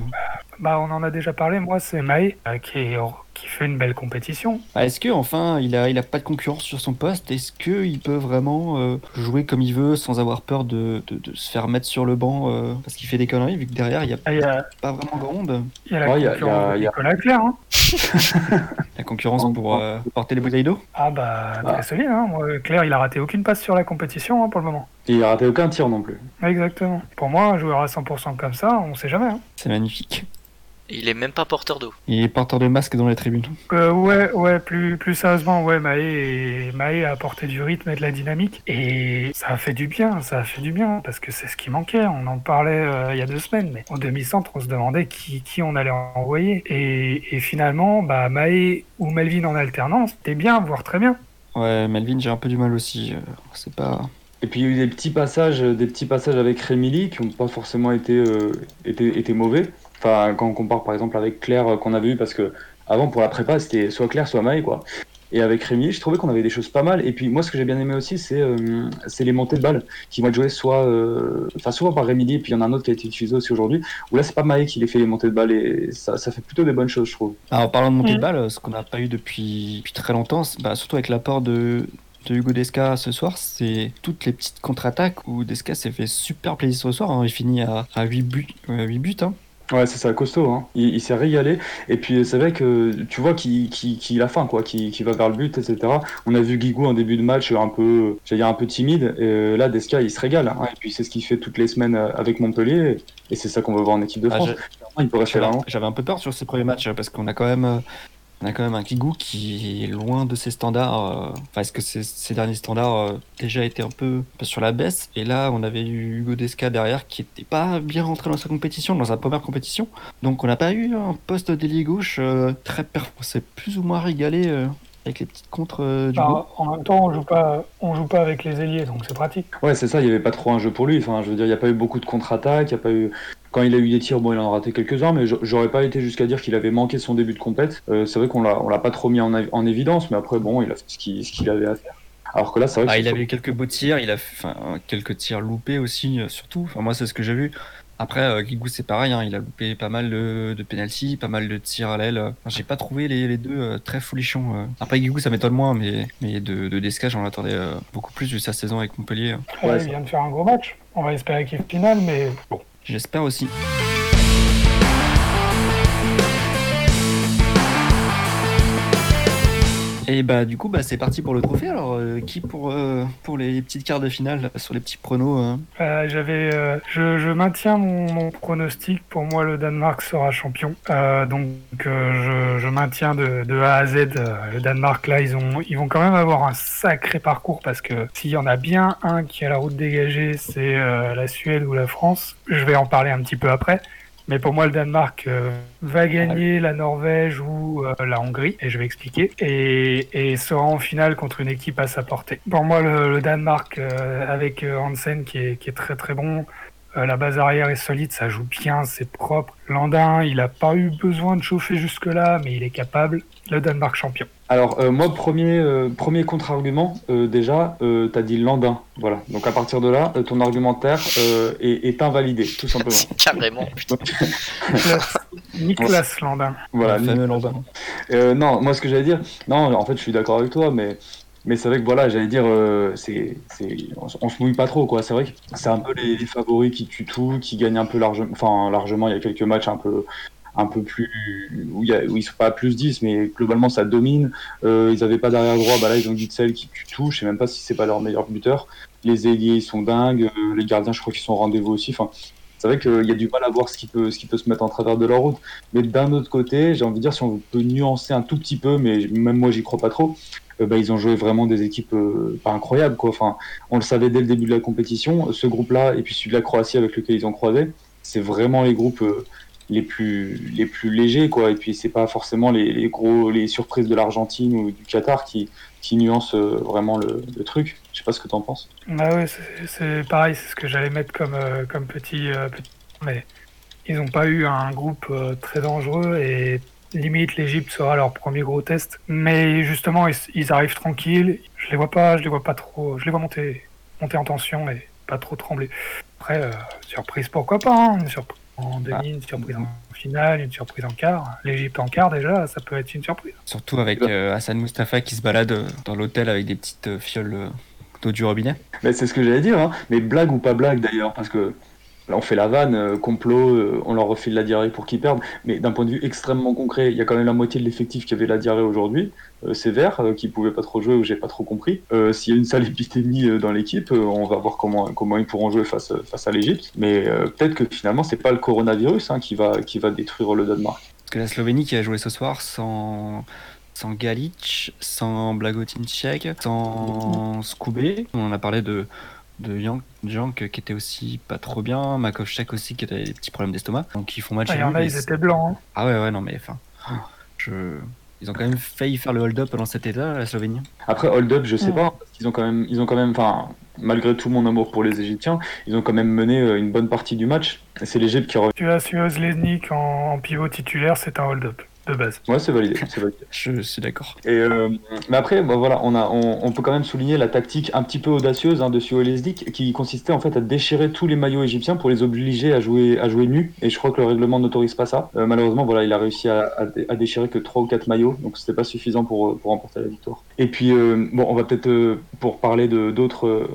Bah, on en a déjà parlé. Moi, c'est Maï qui est qui fait une belle compétition. Ah, est-ce que enfin il a il a pas de concurrence sur son poste? Est-ce que il peut vraiment euh, jouer comme il veut sans avoir peur de, de, se faire mettre sur le banc euh, parce qu'il fait des conneries vu que derrière il y a, ah, pas vraiment grand monde? Il y a la concurrence de Nicolas Claire. Hein. la concurrence pour euh, porter les bouteilles d'eau? Ah bah très ah. solide. Hein. Claire il a raté aucune passe sur la compétition hein, pour le moment. Et il a raté aucun tir non plus. Exactement. Pour moi un joueur à 100% comme ça on sait jamais. Hein. C'est magnifique. Il est même pas porteur d'eau. Il est porteur de masque dans les tribunes. Euh, ouais, ouais, plus, plus sérieusement, ouais, Maé, Maé a apporté du rythme et de la dynamique. Et ça a fait du bien, ça a fait du bien, parce que c'est ce qui manquait. On en parlait euh, il y a deux semaines, mais en demi-centre, on se demandait qui, qui on allait envoyer. Et, et finalement, bah, Maé ou Melvin en alternance, c'était bien, voire très bien. Ouais, Melvin, j'ai un peu du mal aussi. Euh, c'est pas. Et puis il y a eu des petits passages, des petits passages avec Rémili qui n'ont pas forcément été, été, été mauvais. Enfin, quand on compare par exemple avec Claire euh, qu'on avait eu, parce que avant pour la prépa c'était soit Claire soit Maï quoi. Et avec Rémi, je trouvais qu'on avait des choses pas mal. Et puis moi, ce que j'ai bien aimé aussi, c'est euh, les montées de balles qui vont être jouées soit, euh, enfin souvent par Rémi, et puis il y en a un autre qui a été utilisé aussi aujourd'hui. Où là, c'est pas Maï qui les fait les montées de balles et ça, ça fait plutôt des bonnes choses, je trouve. Alors, en parlant de montées de balles, ce qu'on n'a pas eu depuis, depuis très longtemps, bah, surtout avec l'apport de, de Hugo Desca ce soir, c'est toutes les petites contre-attaques où Desca s'est fait super plaisir ce soir. Hein. Il finit à, à 8 buts. 8 buts hein. Ouais, c'est ça, costaud. Hein. Il, s'est régalé. Et puis, c'est vrai que tu vois qu'il a faim, quoi, qu'il va vers le but, etc. On a vu Guigou en début de match un peu, j'allais dire un peu timide. Et euh, là, Desca, il se régale. Hein. Et puis, c'est ce qu'il fait toutes les semaines euh, avec Montpellier. Et c'est ça qu'on veut voir en équipe de ah, France. J'avais un peu peur sur ces premiers matchs parce qu'on a quand même euh, on a quand même un Kigou qui est loin de ses standards. Euh, enfin, est-ce que ces, derniers standards euh, déjà été un peu, sur la baisse? Et là, on avait eu Hugo Desca derrière qui n'était pas bien rentré dans sa compétition, dans sa première compétition. Donc, on n'a pas eu un poste d'ailier gauche euh, très performant. C'est plus ou moins régalé avec les petites contres du En même temps, on joue pas, on joue pas avec les ailiers, donc c'est pratique. Ouais, c'est ça. Il n'y avait pas trop un jeu pour lui. Enfin, je veux dire, il n'y a pas eu beaucoup de contre-attaques. Il y a pas eu quand il a eu des tirs, bon, il en a raté quelques-uns, mais j'aurais pas été jusqu'à dire qu'il avait manqué son début de compète. Euh, c'est vrai qu'on l'a, on l'a pas trop mis en, en, évidence, mais après, bon, il a fait ce qu'il, ce qu'il avait à faire. Alors que là, c'est vrai ah, il avait eu quelques beaux tirs, il a fait, enfin, quelques tirs loupés aussi, euh, surtout. Enfin, moi, c'est ce que j'ai vu. Après, euh, c'est pareil, hein, il a loupé pas mal de, de penalty, pas mal de tirs à l'aile. j'ai pas trouvé les, les deux euh, très folichons. Après, Guigou, ça m'étonne moins, mais, mais de, de Desca, j'en attendais beaucoup plus vu sa saison avec Montpellier. Ouais, il vient de faire un gros match. On va espérer qu'il finale, mais bon. J'espère aussi. Et bah du coup bah c'est parti pour le trophée. Alors euh, qui pour euh, pour les petites quarts de finale sur les petits pronos hein Euh, J'avais, je, je maintiens mon, pronostic. Pour moi, le Danemark sera champion. Donc, je, je maintiens de, de A à Z le Danemark. Là, ils ont, ils vont quand même avoir un sacré parcours parce que s'il y en a bien un qui a la route dégagée, c'est la Suède ou la France. Je vais en parler un petit peu après. Mais pour moi, le Danemark euh, va gagner la Norvège ou euh, la Hongrie, et je vais expliquer, et, et sera en finale contre une équipe à sa portée. Pour moi, le, le Danemark, euh, avec euh, Hansen qui est, qui est très très bon, euh, la base arrière est solide, ça joue bien, c'est propre. Landin, il n'a pas eu besoin de chauffer jusque-là, mais il est capable. Le Danemark champion. Alors, euh, moi, premier, euh, premier contre-argument, euh, déjà, euh, t'as dit Landin. Voilà. Donc, à partir de là, euh, ton argumentaire euh, est, est invalidé, tout simplement. Carrément, putain. Niklas Landin. Voilà. Le fameux Landin. Euh, non, moi, ce que j'allais dire, non, en fait, je suis d'accord avec toi, mais, mais c'est vrai que voilà, j'allais dire, euh, c'est, c'est, on, se mouille pas trop, quoi. C'est vrai que c'est un peu les, les favoris qui tuent tout, qui gagnent un peu largement, enfin, largement, il y a quelques matchs un peu un peu plus où, y a, ils sont pas à plus 10 mais globalement ça domine. Euh, ils avaient pas derrière droit bah là ils ont Gitzel qui tue tout. Je sais même pas si c'est pas leur meilleur buteur. Les ailiers ils sont dingues. Euh, les gardiens je crois qu'ils sont au rendez-vous aussi. Enfin c'est vrai qu'il y a du mal à voir ce qui peut ce qui peut se mettre en travers de leur route. Mais d'un autre côté j'ai envie de dire si on peut nuancer un tout petit peu mais même moi j'y crois pas trop euh, bah, ils ont joué vraiment des équipes incroyables quoi. Enfin on le savait dès le début de la compétition ce groupe là et puis celui de la Croatie avec lequel ils ont croisé c'est vraiment les groupes les plus les plus légers quoi et puis c'est pas forcément les, gros les surprises de l'Argentine ou du Qatar qui qui nuancent euh, vraiment le, truc je sais pas ce que t'en penses Ah ouais, c'est- pareil, c'est ce que j'allais mettre comme, euh, comme petit, euh, petit. Mais ils n'ont pas eu un groupe très dangereux et limite l'Égypte sera leur premier gros test. Mais justement, ils, ils arrivent tranquilles. Je les vois pas, je les vois pas trop. Je les vois monter, monter en tension et pas trop trembler. Après, surprise pourquoi pas hein, surprise en demi, une surprise en finale, une surprise en quart. L'Égypte en quart déjà, ça peut être une surprise. Surtout avec euh, Hassan Mustafa qui se balade euh, dans l'hôtel avec des petites euh, fioles d'eau du robinet. Mais c'est ce que j'allais dire, hein. mais blague ou pas blague d'ailleurs, parce que on fait la vanne, euh, complot, euh, on leur refile la diarrhée pour qu'ils perdent, mais d'un point de vue extrêmement concret, il y a quand même la moitié de l'effectif qui avait la diarrhée aujourd'hui, euh, sévère, qui pouvait pas trop jouer ou j'ai pas trop compris. S'il y a une sale épidémie dans l'équipe, on va voir comment, ils pourront jouer face, à l'Égypte, mais peut-être que finalement c'est pas le coronavirus hein, qui, va, détruire le Danemark. Que la Slovénie qui a joué ce soir sans, Galic, sans Blagotinček, sans Skoubé. On a parlé de, de Jank, Jank qui était aussi pas trop bien, Makovchek aussi qui avait des petits problèmes d'estomac. Donc ils font match Ah, Il y en a, mais ils étaient blancs. hein. Ah ouais, ouais, non, mais enfin. Je... Ils ont quand même failli faire le hold-up pendant cet état, la Slovénie. Après, hold up, je sais Mm. pas, parce qu'ils ont quand même, ils ont quand même, enfin, malgré tout mon amour pour les Égyptiens, ils ont quand même mené euh, une bonne partie du match. Et C'est l'Égypte qui a Tu as Suez Lesnik en, en pivot titulaire, c'est un hold-up de base. Ouais, c'est validé, c'est validé. Je suis d'accord. Et euh, mais après, bah, voilà, on, a, on, on peut quand même souligner la tactique un petit peu audacieuse hein, de Suolesdik qui consistait en fait à déchirer tous les maillots égyptiens pour les obliger à jouer, à jouer nus. Et je crois que le règlement n'autorise pas ça. Euh, malheureusement, voilà, il a réussi à, à, dé- à déchirer que 3 ou 4 maillots, donc c'était pas suffisant pour, pour remporter la victoire. Et puis, euh, bon, on va peut-être, euh, pour parler de d'autres.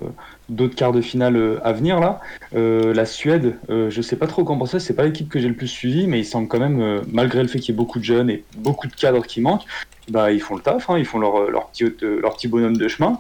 D'autres quarts de finale euh, à venir là. Euh, la Suède, euh, je sais pas trop qu'en penser, c'est pas l'équipe que j'ai le plus suivi, mais ils semblent quand même, euh, malgré le fait qu'il y ait beaucoup de jeunes et beaucoup de cadres qui manquent, bah ils font le taf, hein, ils font leur, leur, petit, leur petit bonhomme de chemin.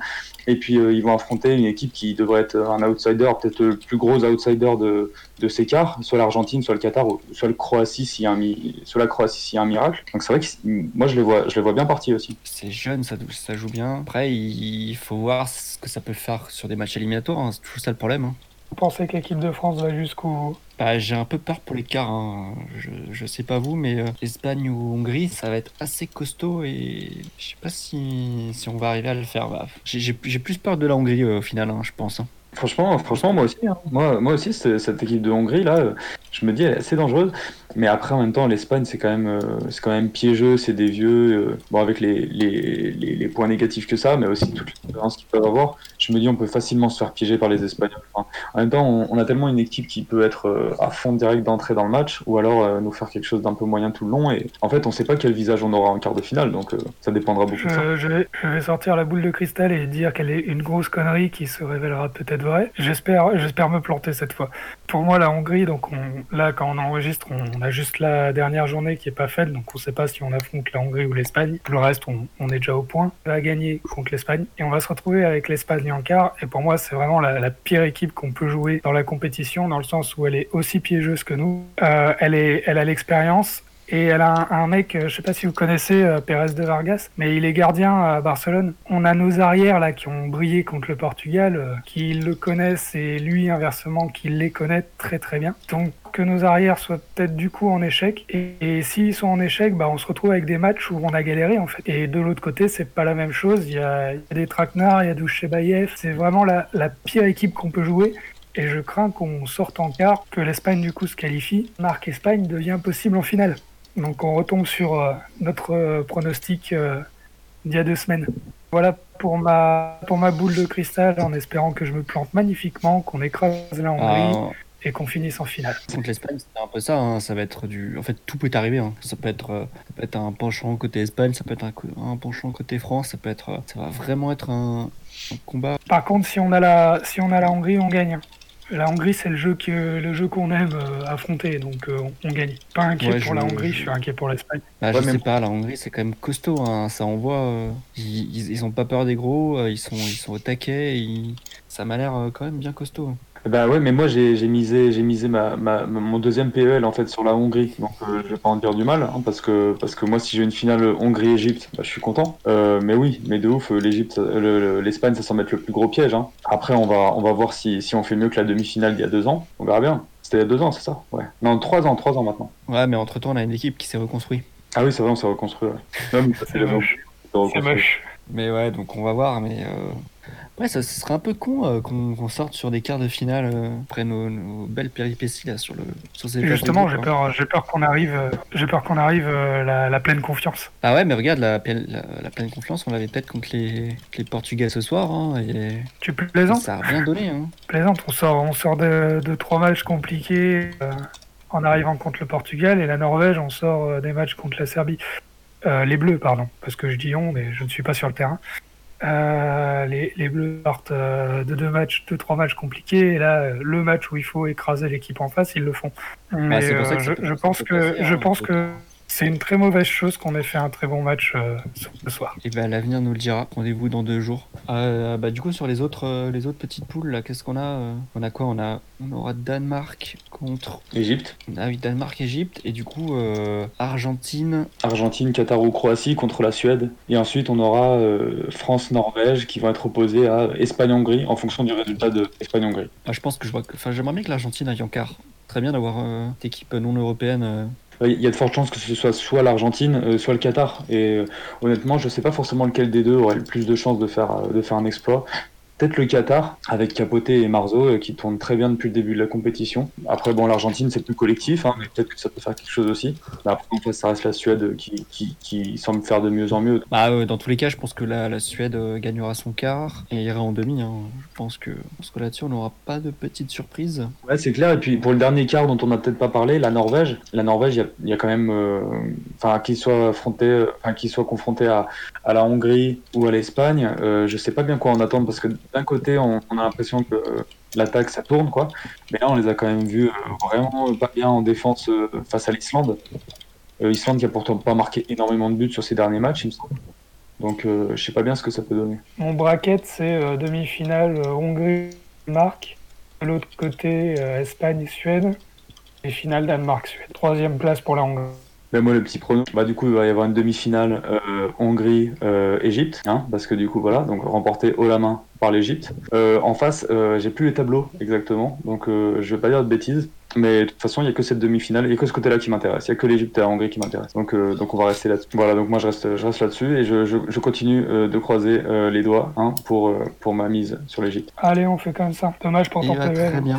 Et puis euh, ils vont affronter une équipe qui devrait être un outsider, peut-être le plus gros outsider de, de ces quarts, soit l'Argentine, soit le Qatar, soit le Croatie s'il y a un, mi- soit la Croatie s'il y a un miracle. Donc c'est vrai que moi je les vois, je les vois bien partis aussi. C'est jeune, ça, ça joue bien. Après, il faut voir ce que ça peut faire sur des matchs éliminatoires. hein. C'est toujours ça le problème. hein. Vous pensez que l'équipe de France va jusqu'au. Bah, j'ai un peu peur pour quarts. hein. Je, je sais pas vous, mais euh, Espagne ou Hongrie, ça va être assez costaud et je sais pas si, si on va arriver à le faire. Bah, j'ai- plus peur de la Hongrie euh, au final, hein, je pense. hein. Franchement, franchement, moi aussi. Moi, moi aussi, cette équipe de Hongrie là, je me dis, elle est assez dangereuse. Mais après, en même temps, l'Espagne, c'est quand même, euh, quand même piégeux. C'est des vieux. euh, bon, avec les, les, les, les points négatifs que ça, mais aussi toute l'expérience qu'ils peuvent avoir. Je me dis, on peut facilement se faire piéger par les Espagnols. En même temps, on, a tellement une équipe qui peut être euh, à fond direct d'entrée dans le match, ou alors euh, nous faire quelque chose d'un peu moyen tout le long. Et en fait, on sait pas quel visage on aura en quart de finale, donc euh, ça dépendra beaucoup de ça. Je, je vais, je sortir la boule de cristal et dire qu'elle est une grosse connerie qui se révélera peut-être vraie. J'espère, j'espère me planter cette fois. Pour moi, la Hongrie, donc on, là, quand on enregistre, on On a juste la dernière journée qui est pas faite, donc on sait pas si on affronte la Hongrie ou l'Espagne. Le reste, on, on, est déjà au point. On va gagner contre l'Espagne et on va se retrouver avec l'Espagne en. Et pour moi, c'est vraiment la, la, pire équipe qu'on peut jouer dans la compétition, dans le sens où elle est aussi piégeuse que nous. Euh, elle, est, elle a l'expérience, et elle a un, mec, je sais pas si vous connaissez euh, Pérez de Vargas, mais il est gardien à Barcelone. On a nos arrières là qui ont brillé contre le Portugal, euh, qui le connaissent et lui inversement qui les connaît très très bien. Donc que nos arrières soient peut-être du coup en échec. Et, s'ils sont en échec, bah, on se retrouve avec des matchs où on a galéré en fait. Et de l'autre côté, c'est pas la même chose. Il y a, il y a des traquenards, il y a Douchebayev. C'est vraiment la, la pire équipe qu'on peut jouer. Et je crains qu'on sorte en quart, que l'Espagne du coup se qualifie. Marque Espagne devient possible en finale. Donc on retombe sur euh, notre euh, pronostic euh, d'il y a deux semaines. Voilà pour ma, pour ma boule de cristal en espérant que je me plante magnifiquement, qu'on écrase la Hongrie ah. et qu'on finisse en finale. Contre l'Espagne, c'est un peu ça, hein. ça va être du... En fait, tout peut arriver. Hein. Ça, peut être, ça peut être un penchant côté Espagne, ça peut être un, un penchant côté France, ça peut être... Ça va vraiment être un, un combat. Par contre, si on a la, si on a la Hongrie, on gagne. La Hongrie, c'est le jeu que le jeu qu'on aime euh, affronter, donc euh, on, on, gagne. Pas inquiet ouais, pour je... la Hongrie, je suis inquiet pour l'Espagne. Bah, ouais, je sais pas, la Hongrie, c'est quand même costaud. Hein. Ça envoie. Euh, ils, ils, ont pas peur des gros, euh, ils sont ils sont au taquet. Ils... Ça m'a l'air quand même bien costaud. Hein. Bah ouais, mais moi j'ai misé, j'ai misé ma, ma, mon deuxième PEL en fait sur la Hongrie, donc euh, je vais pas en dire du mal, hein, parce que parce que moi si j'ai une finale Hongrie-Égypte, bah, je suis content. Euh, mais oui, mais de ouf, l'Égypte, l'Espagne, ça semble être le plus gros piège. Hein. Après, on va on va voir si, si on fait mieux que la demi-finale d'il y a deux ans. On verra bien. C'était il y a deux ans, c'est ça? Ouais. Non, trois ans, trois ans maintenant. Ouais, mais entre temps, on a une équipe qui s'est reconstruite. Ah oui, c'est vrai, on s'est reconstruit. Ouais. c'est moche. C'est moche. Mais ouais, donc on va voir, mais. Euh... Ouais, ça, ça, serait un peu con euh, qu'on qu sorte sur des quarts de finale euh, après nos, nos, belles péripéties là sur le sur ces Justement, j'ai peur, j'ai peur qu'on arrive, euh, j'ai peur qu'on arrive euh, la, la, pleine confiance. Ah ouais, mais regarde la, la, la pleine confiance, on l'avait peut-être contre les, les Portugais ce soir. Hein, et tu plaisantes Ça a rien donné. Hein. Plaisante, on sort, on sort de, de trois matchs compliqués en arrivant contre le Portugal et la Norvège, on sort des matchs contre la Serbie. les Bleus, pardon, parce que je dis on, mais je ne suis pas sur le terrain. Euh, les, les, Bleus partent euh, de deux matchs, deux trois matchs compliqués, et là le match où il faut écraser l'équipe en face, ils le font. Mais ah, euh, je, je, pense que, passer, je pense que c'est une très mauvaise chose qu'on ait fait un très bon match euh, ce soir. Et ben l'avenir nous le dira. Rendez-vous dans deux jours. Euh, bah, du coup sur les autres euh, les autres petites poules là, qu'est-ce qu'on a On a quoi? On a on aura Danemark contre Égypte. Ah oui, Danemark Égypte et du coup euh, Argentine. Argentine, Qatar ou Croatie contre la Suède. Et ensuite on aura France Norvège qui vont être opposés à Espagne Hongrie en fonction du résultat de Espagne Hongrie. Ah, je pense que je vois enfin j'aimerais bien que l'Argentine aille en quart. Très bien d'avoir euh, équipe non européenne il y a de fortes chances que ce soit soit l'Argentine, euh, soit le Qatar. Et euh, honnêtement, je ne sais pas forcément lequel des deux aurait le plus de chances de faire, de faire un exploit. Peut-être le Qatar, avec Capote et Marzo, euh, qui tournent très bien depuis le début de la compétition. Après, bon, l'Argentine, c'est plus collectif, hein, mais peut-être que ça peut faire quelque chose aussi. Mais après, en fait, ça reste la Suède qui, qui, qui, semble faire de mieux en mieux. Bah, euh, dans tous les cas, je pense que la, la Suède euh, gagnera son quart et ira en demi. Hein. Je pense que, que là-dessus, on n'aura pas de petites surprises. Ouais, c'est clair. Et puis, pour le dernier quart dont on n'a peut-être pas parlé, la Norvège, la Norvège, il y, y, a quand même, enfin, euh, qu'il soit affronté, enfin, qu'il soit confronté à, à la Hongrie ou à l'Espagne, euh, je sais pas bien quoi en attendre parce que d'un côté, on, a l'impression que euh, l'attaque ça tourne, quoi. Mais là, on les a quand même vus euh, vraiment pas bien en défense euh, face à l'Islande. Islande qui a pourtant pas marqué énormément de buts sur ces derniers matchs, il me semble. Donc, je sais pas bien ce que ça peut donner. Mon bracket, c'est demi-finale Hongrie-Danemark. De l'autre côté, Espagne-Suède. Et finale Danemark-Suède. Troisième place pour la Hongrie. Ben moi, le petit pronom, bah, du coup, il va y avoir une demi-finale euh, Hongrie-Égypte, euh, hein, parce que du coup, voilà, donc remporté haut la main par l'Égypte. Euh, en face, j'ai plus les tableaux exactement, donc je vais pas dire de bêtises, mais de toute façon, il y a que cette demi-finale, il y a que ce côté-là qui m'intéresse, il y a que l'Égypte et la Hongrie qui m'intéressent. Donc, donc on va rester là-dessus. Voilà, donc moi je reste, je reste là-dessus et je, je, je continue de croiser les doigts hein, pour, pour ma mise sur l'Égypte. Allez, on fait comme ça. Dommage pour ton Très bien.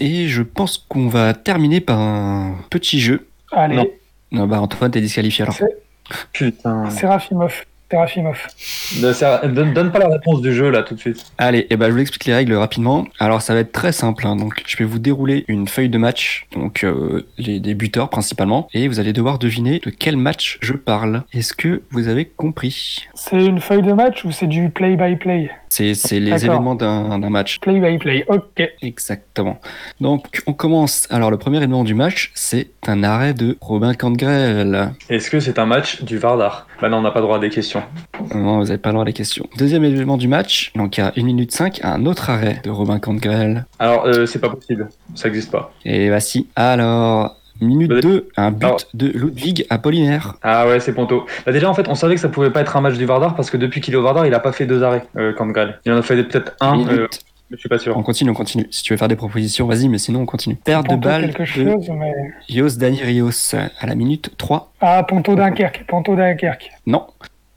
Et je pense qu'on va terminer par un petit jeu. Allez. Non, non bah Antoine, t'es disqualifié alors. Putain. Ne sert- Donne, donne pas la réponse du jeu là tout de suite. Allez, et ben, je vous explique les règles rapidement. Alors, ça va être très simple. hein. Donc, je vais vous dérouler une feuille de match, donc euh, les, des buteurs principalement, et vous allez devoir deviner de quel match je parle. Est-ce que vous avez compris? C'est une feuille de match ou c'est du play-by-play C'est c'est les D'accord. événements d'un d'un match. Play-by-play, ok. Exactement. Donc, on commence. Alors, le premier événement du match, c'est un arrêt de Robin Cantgrel. Est-ce que c'est un match du Vardar Bah non, on n'a pas droit à des questions. Non, vous n'avez pas le droit à la question. Deuxième événement du match, donc à 1 minute 5, un autre arrêt de Robin Cantgrel. Alors, euh, c'est pas possible. Ça existe pas. Et voici. Alors, minute Vas-y. 2, un but Alors- de Ludwig Apollinaire. Ah ouais, c'est Ponto. Bah déjà, en fait, on savait que ça pouvait pas être un match du Vardar parce que depuis qu'il est au Vardar, il a pas fait deux arrêts, euh. Il en a fait peut-être un, Minute. euh, je suis pas sûr. On continue, on continue. Si tu veux faire des propositions, vas-y, mais sinon on continue. Perte de balle quelque de chose, mais... Yos Dani Rios à la minute 3. Ah, Ponto Dunkerque, Ponto Dunkerque. Non.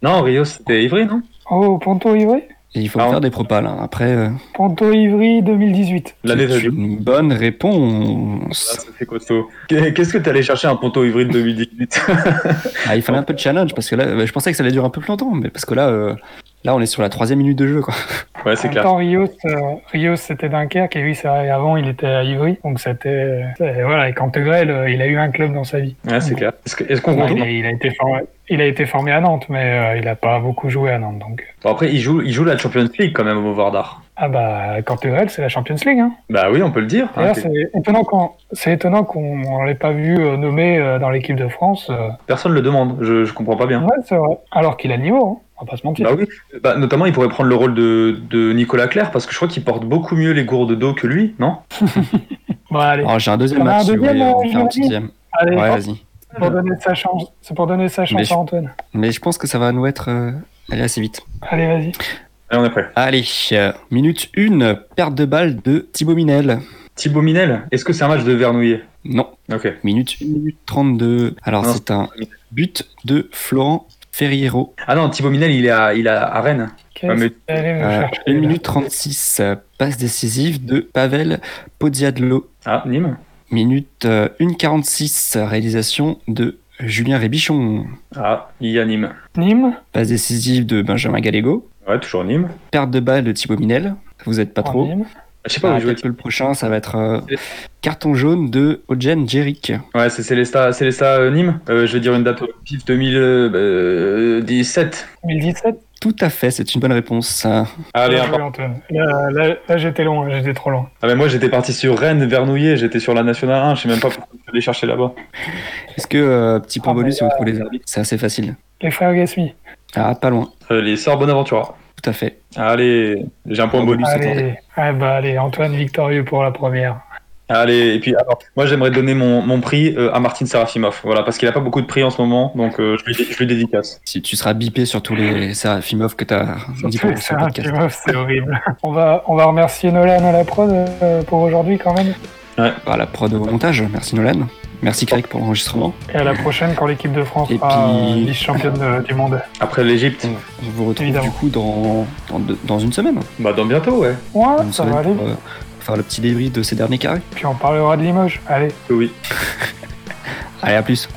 Non, Rios, c'était Ivry, non? Oh, Ponto Ivry? Il faut faire des propales. hein. Après, euh, Ponto Ivry 2018. L'année de une bonne réponse. Ah, ça, c'est costaud. Qu'est-ce que t'es allé chercher un Ponto Ivry de 2018 Ah, il fallait un peu de challenge parce que là, euh, je pensais que ça allait durer un peu plus longtemps, mais parce que là, euh, là, on est sur la troisième minute de jeu, quoi. Ouais, c'est clair. temps, Rios, euh, Rios c'était Dunkerque et lui, c'est vrai, avant, il était à Ivry. Donc c'était. c'est- Voilà, et Cantegrel, euh, il a eu un club dans sa vie. Ouais, c'est clair. Est-ce que- est-ce qu'on compte il, a, il a été formé, il a été formé à Nantes, mais euh, il a pas beaucoup joué à Nantes. Donc. Bon, après, il joue, il joue la Champions League quand même au Vardar. Ah bah, Cantegrel, c'est la Champions League. Hein. Bah oui, on peut le dire. hein, c'est étonnant qu'on c'est étonnant qu'on l'ait pas vu euh, nommé euh, dans l'équipe de France. euh. Personne le demande. Je, je comprends pas bien. Ouais, c'est vrai. Alors qu'il a le niveau, hein. On va pas se mentir. Bah oui. Bah, notamment, il pourrait prendre le rôle de, de Nicolas Claire parce que je crois qu'il porte beaucoup mieux les gourdes d'eau que lui, non? Bon, allez, Alors, j'ai un deuxième match, un si deuxième, euh, allez, Ouais, vas-y. c'est pour donner sa chance, c'est pour donner sa chance je- à Antoine. Mais je pense que ça va nous être euh, aller assez vite. Allez, vas-y. Allez, on est prêt. Allez, euh, minute 1, perte de balle de Thibaut Minel. Thibaut Minel, est-ce que c'est un match de Vernouillet? Non. Ok. Minute 1 minute 32. Alors, c'est un but de Florent Ferriero. Ah non, Thibaut Minel, il est à, il est à Rennes. Qu'est-ce Ouais, mais- que t'allais me Euh, chercher, 1 là minute 36, euh, passe décisive de Pavel Podiadlo. Ah, Nîmes Minute euh, 1,46, réalisation de Julien Rébichon. Ah, il y a Nîmes. Nîmes Passe décisive de Benjamin Gallego. Ouais, toujours Nîmes. Perte de balle de Thibaut Minel. Vous êtes pas en trop. Nîmes. Je sais pas Ah, où jouait. peut-être que le prochain, ça va être euh, carton jaune de Ojen Djerik. Ouais, c'est Célesta, Célesta euh, Nîmes. Euh, je vais dire une date au pif 2017. 2017 Tout à fait, c'est une bonne réponse. Allez, Bien un joué, par- Antoine. Là, là, là, j'étais loin, j'étais trop loin. Ah, mais moi j'étais parti sur Rennes, Vernouillet, j'étais sur la Nationale 1, je sais même pas pourquoi je suis allé chercher là-bas. Est-ce que, euh, petit point Ah, mais, bonus, si vous trouvez les arbitres, c'est assez facile. Les frères Gasmi. Ah, pas loin, Euh, les Sœurs Bonaventura. Tout à fait. Allez, j'ai un point bonus. Allez, ah bah allez, Antoine victorieux pour la première. Allez, et puis alors, moi j'aimerais donner mon, mon prix euh, à Martin Serafimov, voilà, parce qu'il a pas beaucoup de prix en ce moment, donc euh, je, lui, je lui dédicace. Si tu seras bipé sur tous les Serafimov que tu as dit pour meuf, c'est horrible. On va, on va remercier Nolan à la prod euh, pour aujourd'hui quand même. À la prod au montage, merci Nolan. Merci Craig pour l'enregistrement. Et à la prochaine quand l'équipe de France Et sera puis- euh, vice-championne de- du monde. Après l'Égypte, On on vous retrouve Évidemment. du coup dans, dans, une semaine. bah dans bientôt, ouais. Ouais, ça va aller. pour, euh, faire le petit débrief de ces derniers carrés. Puis on parlera de Limoges. Allez. Oui. Allez, à plus.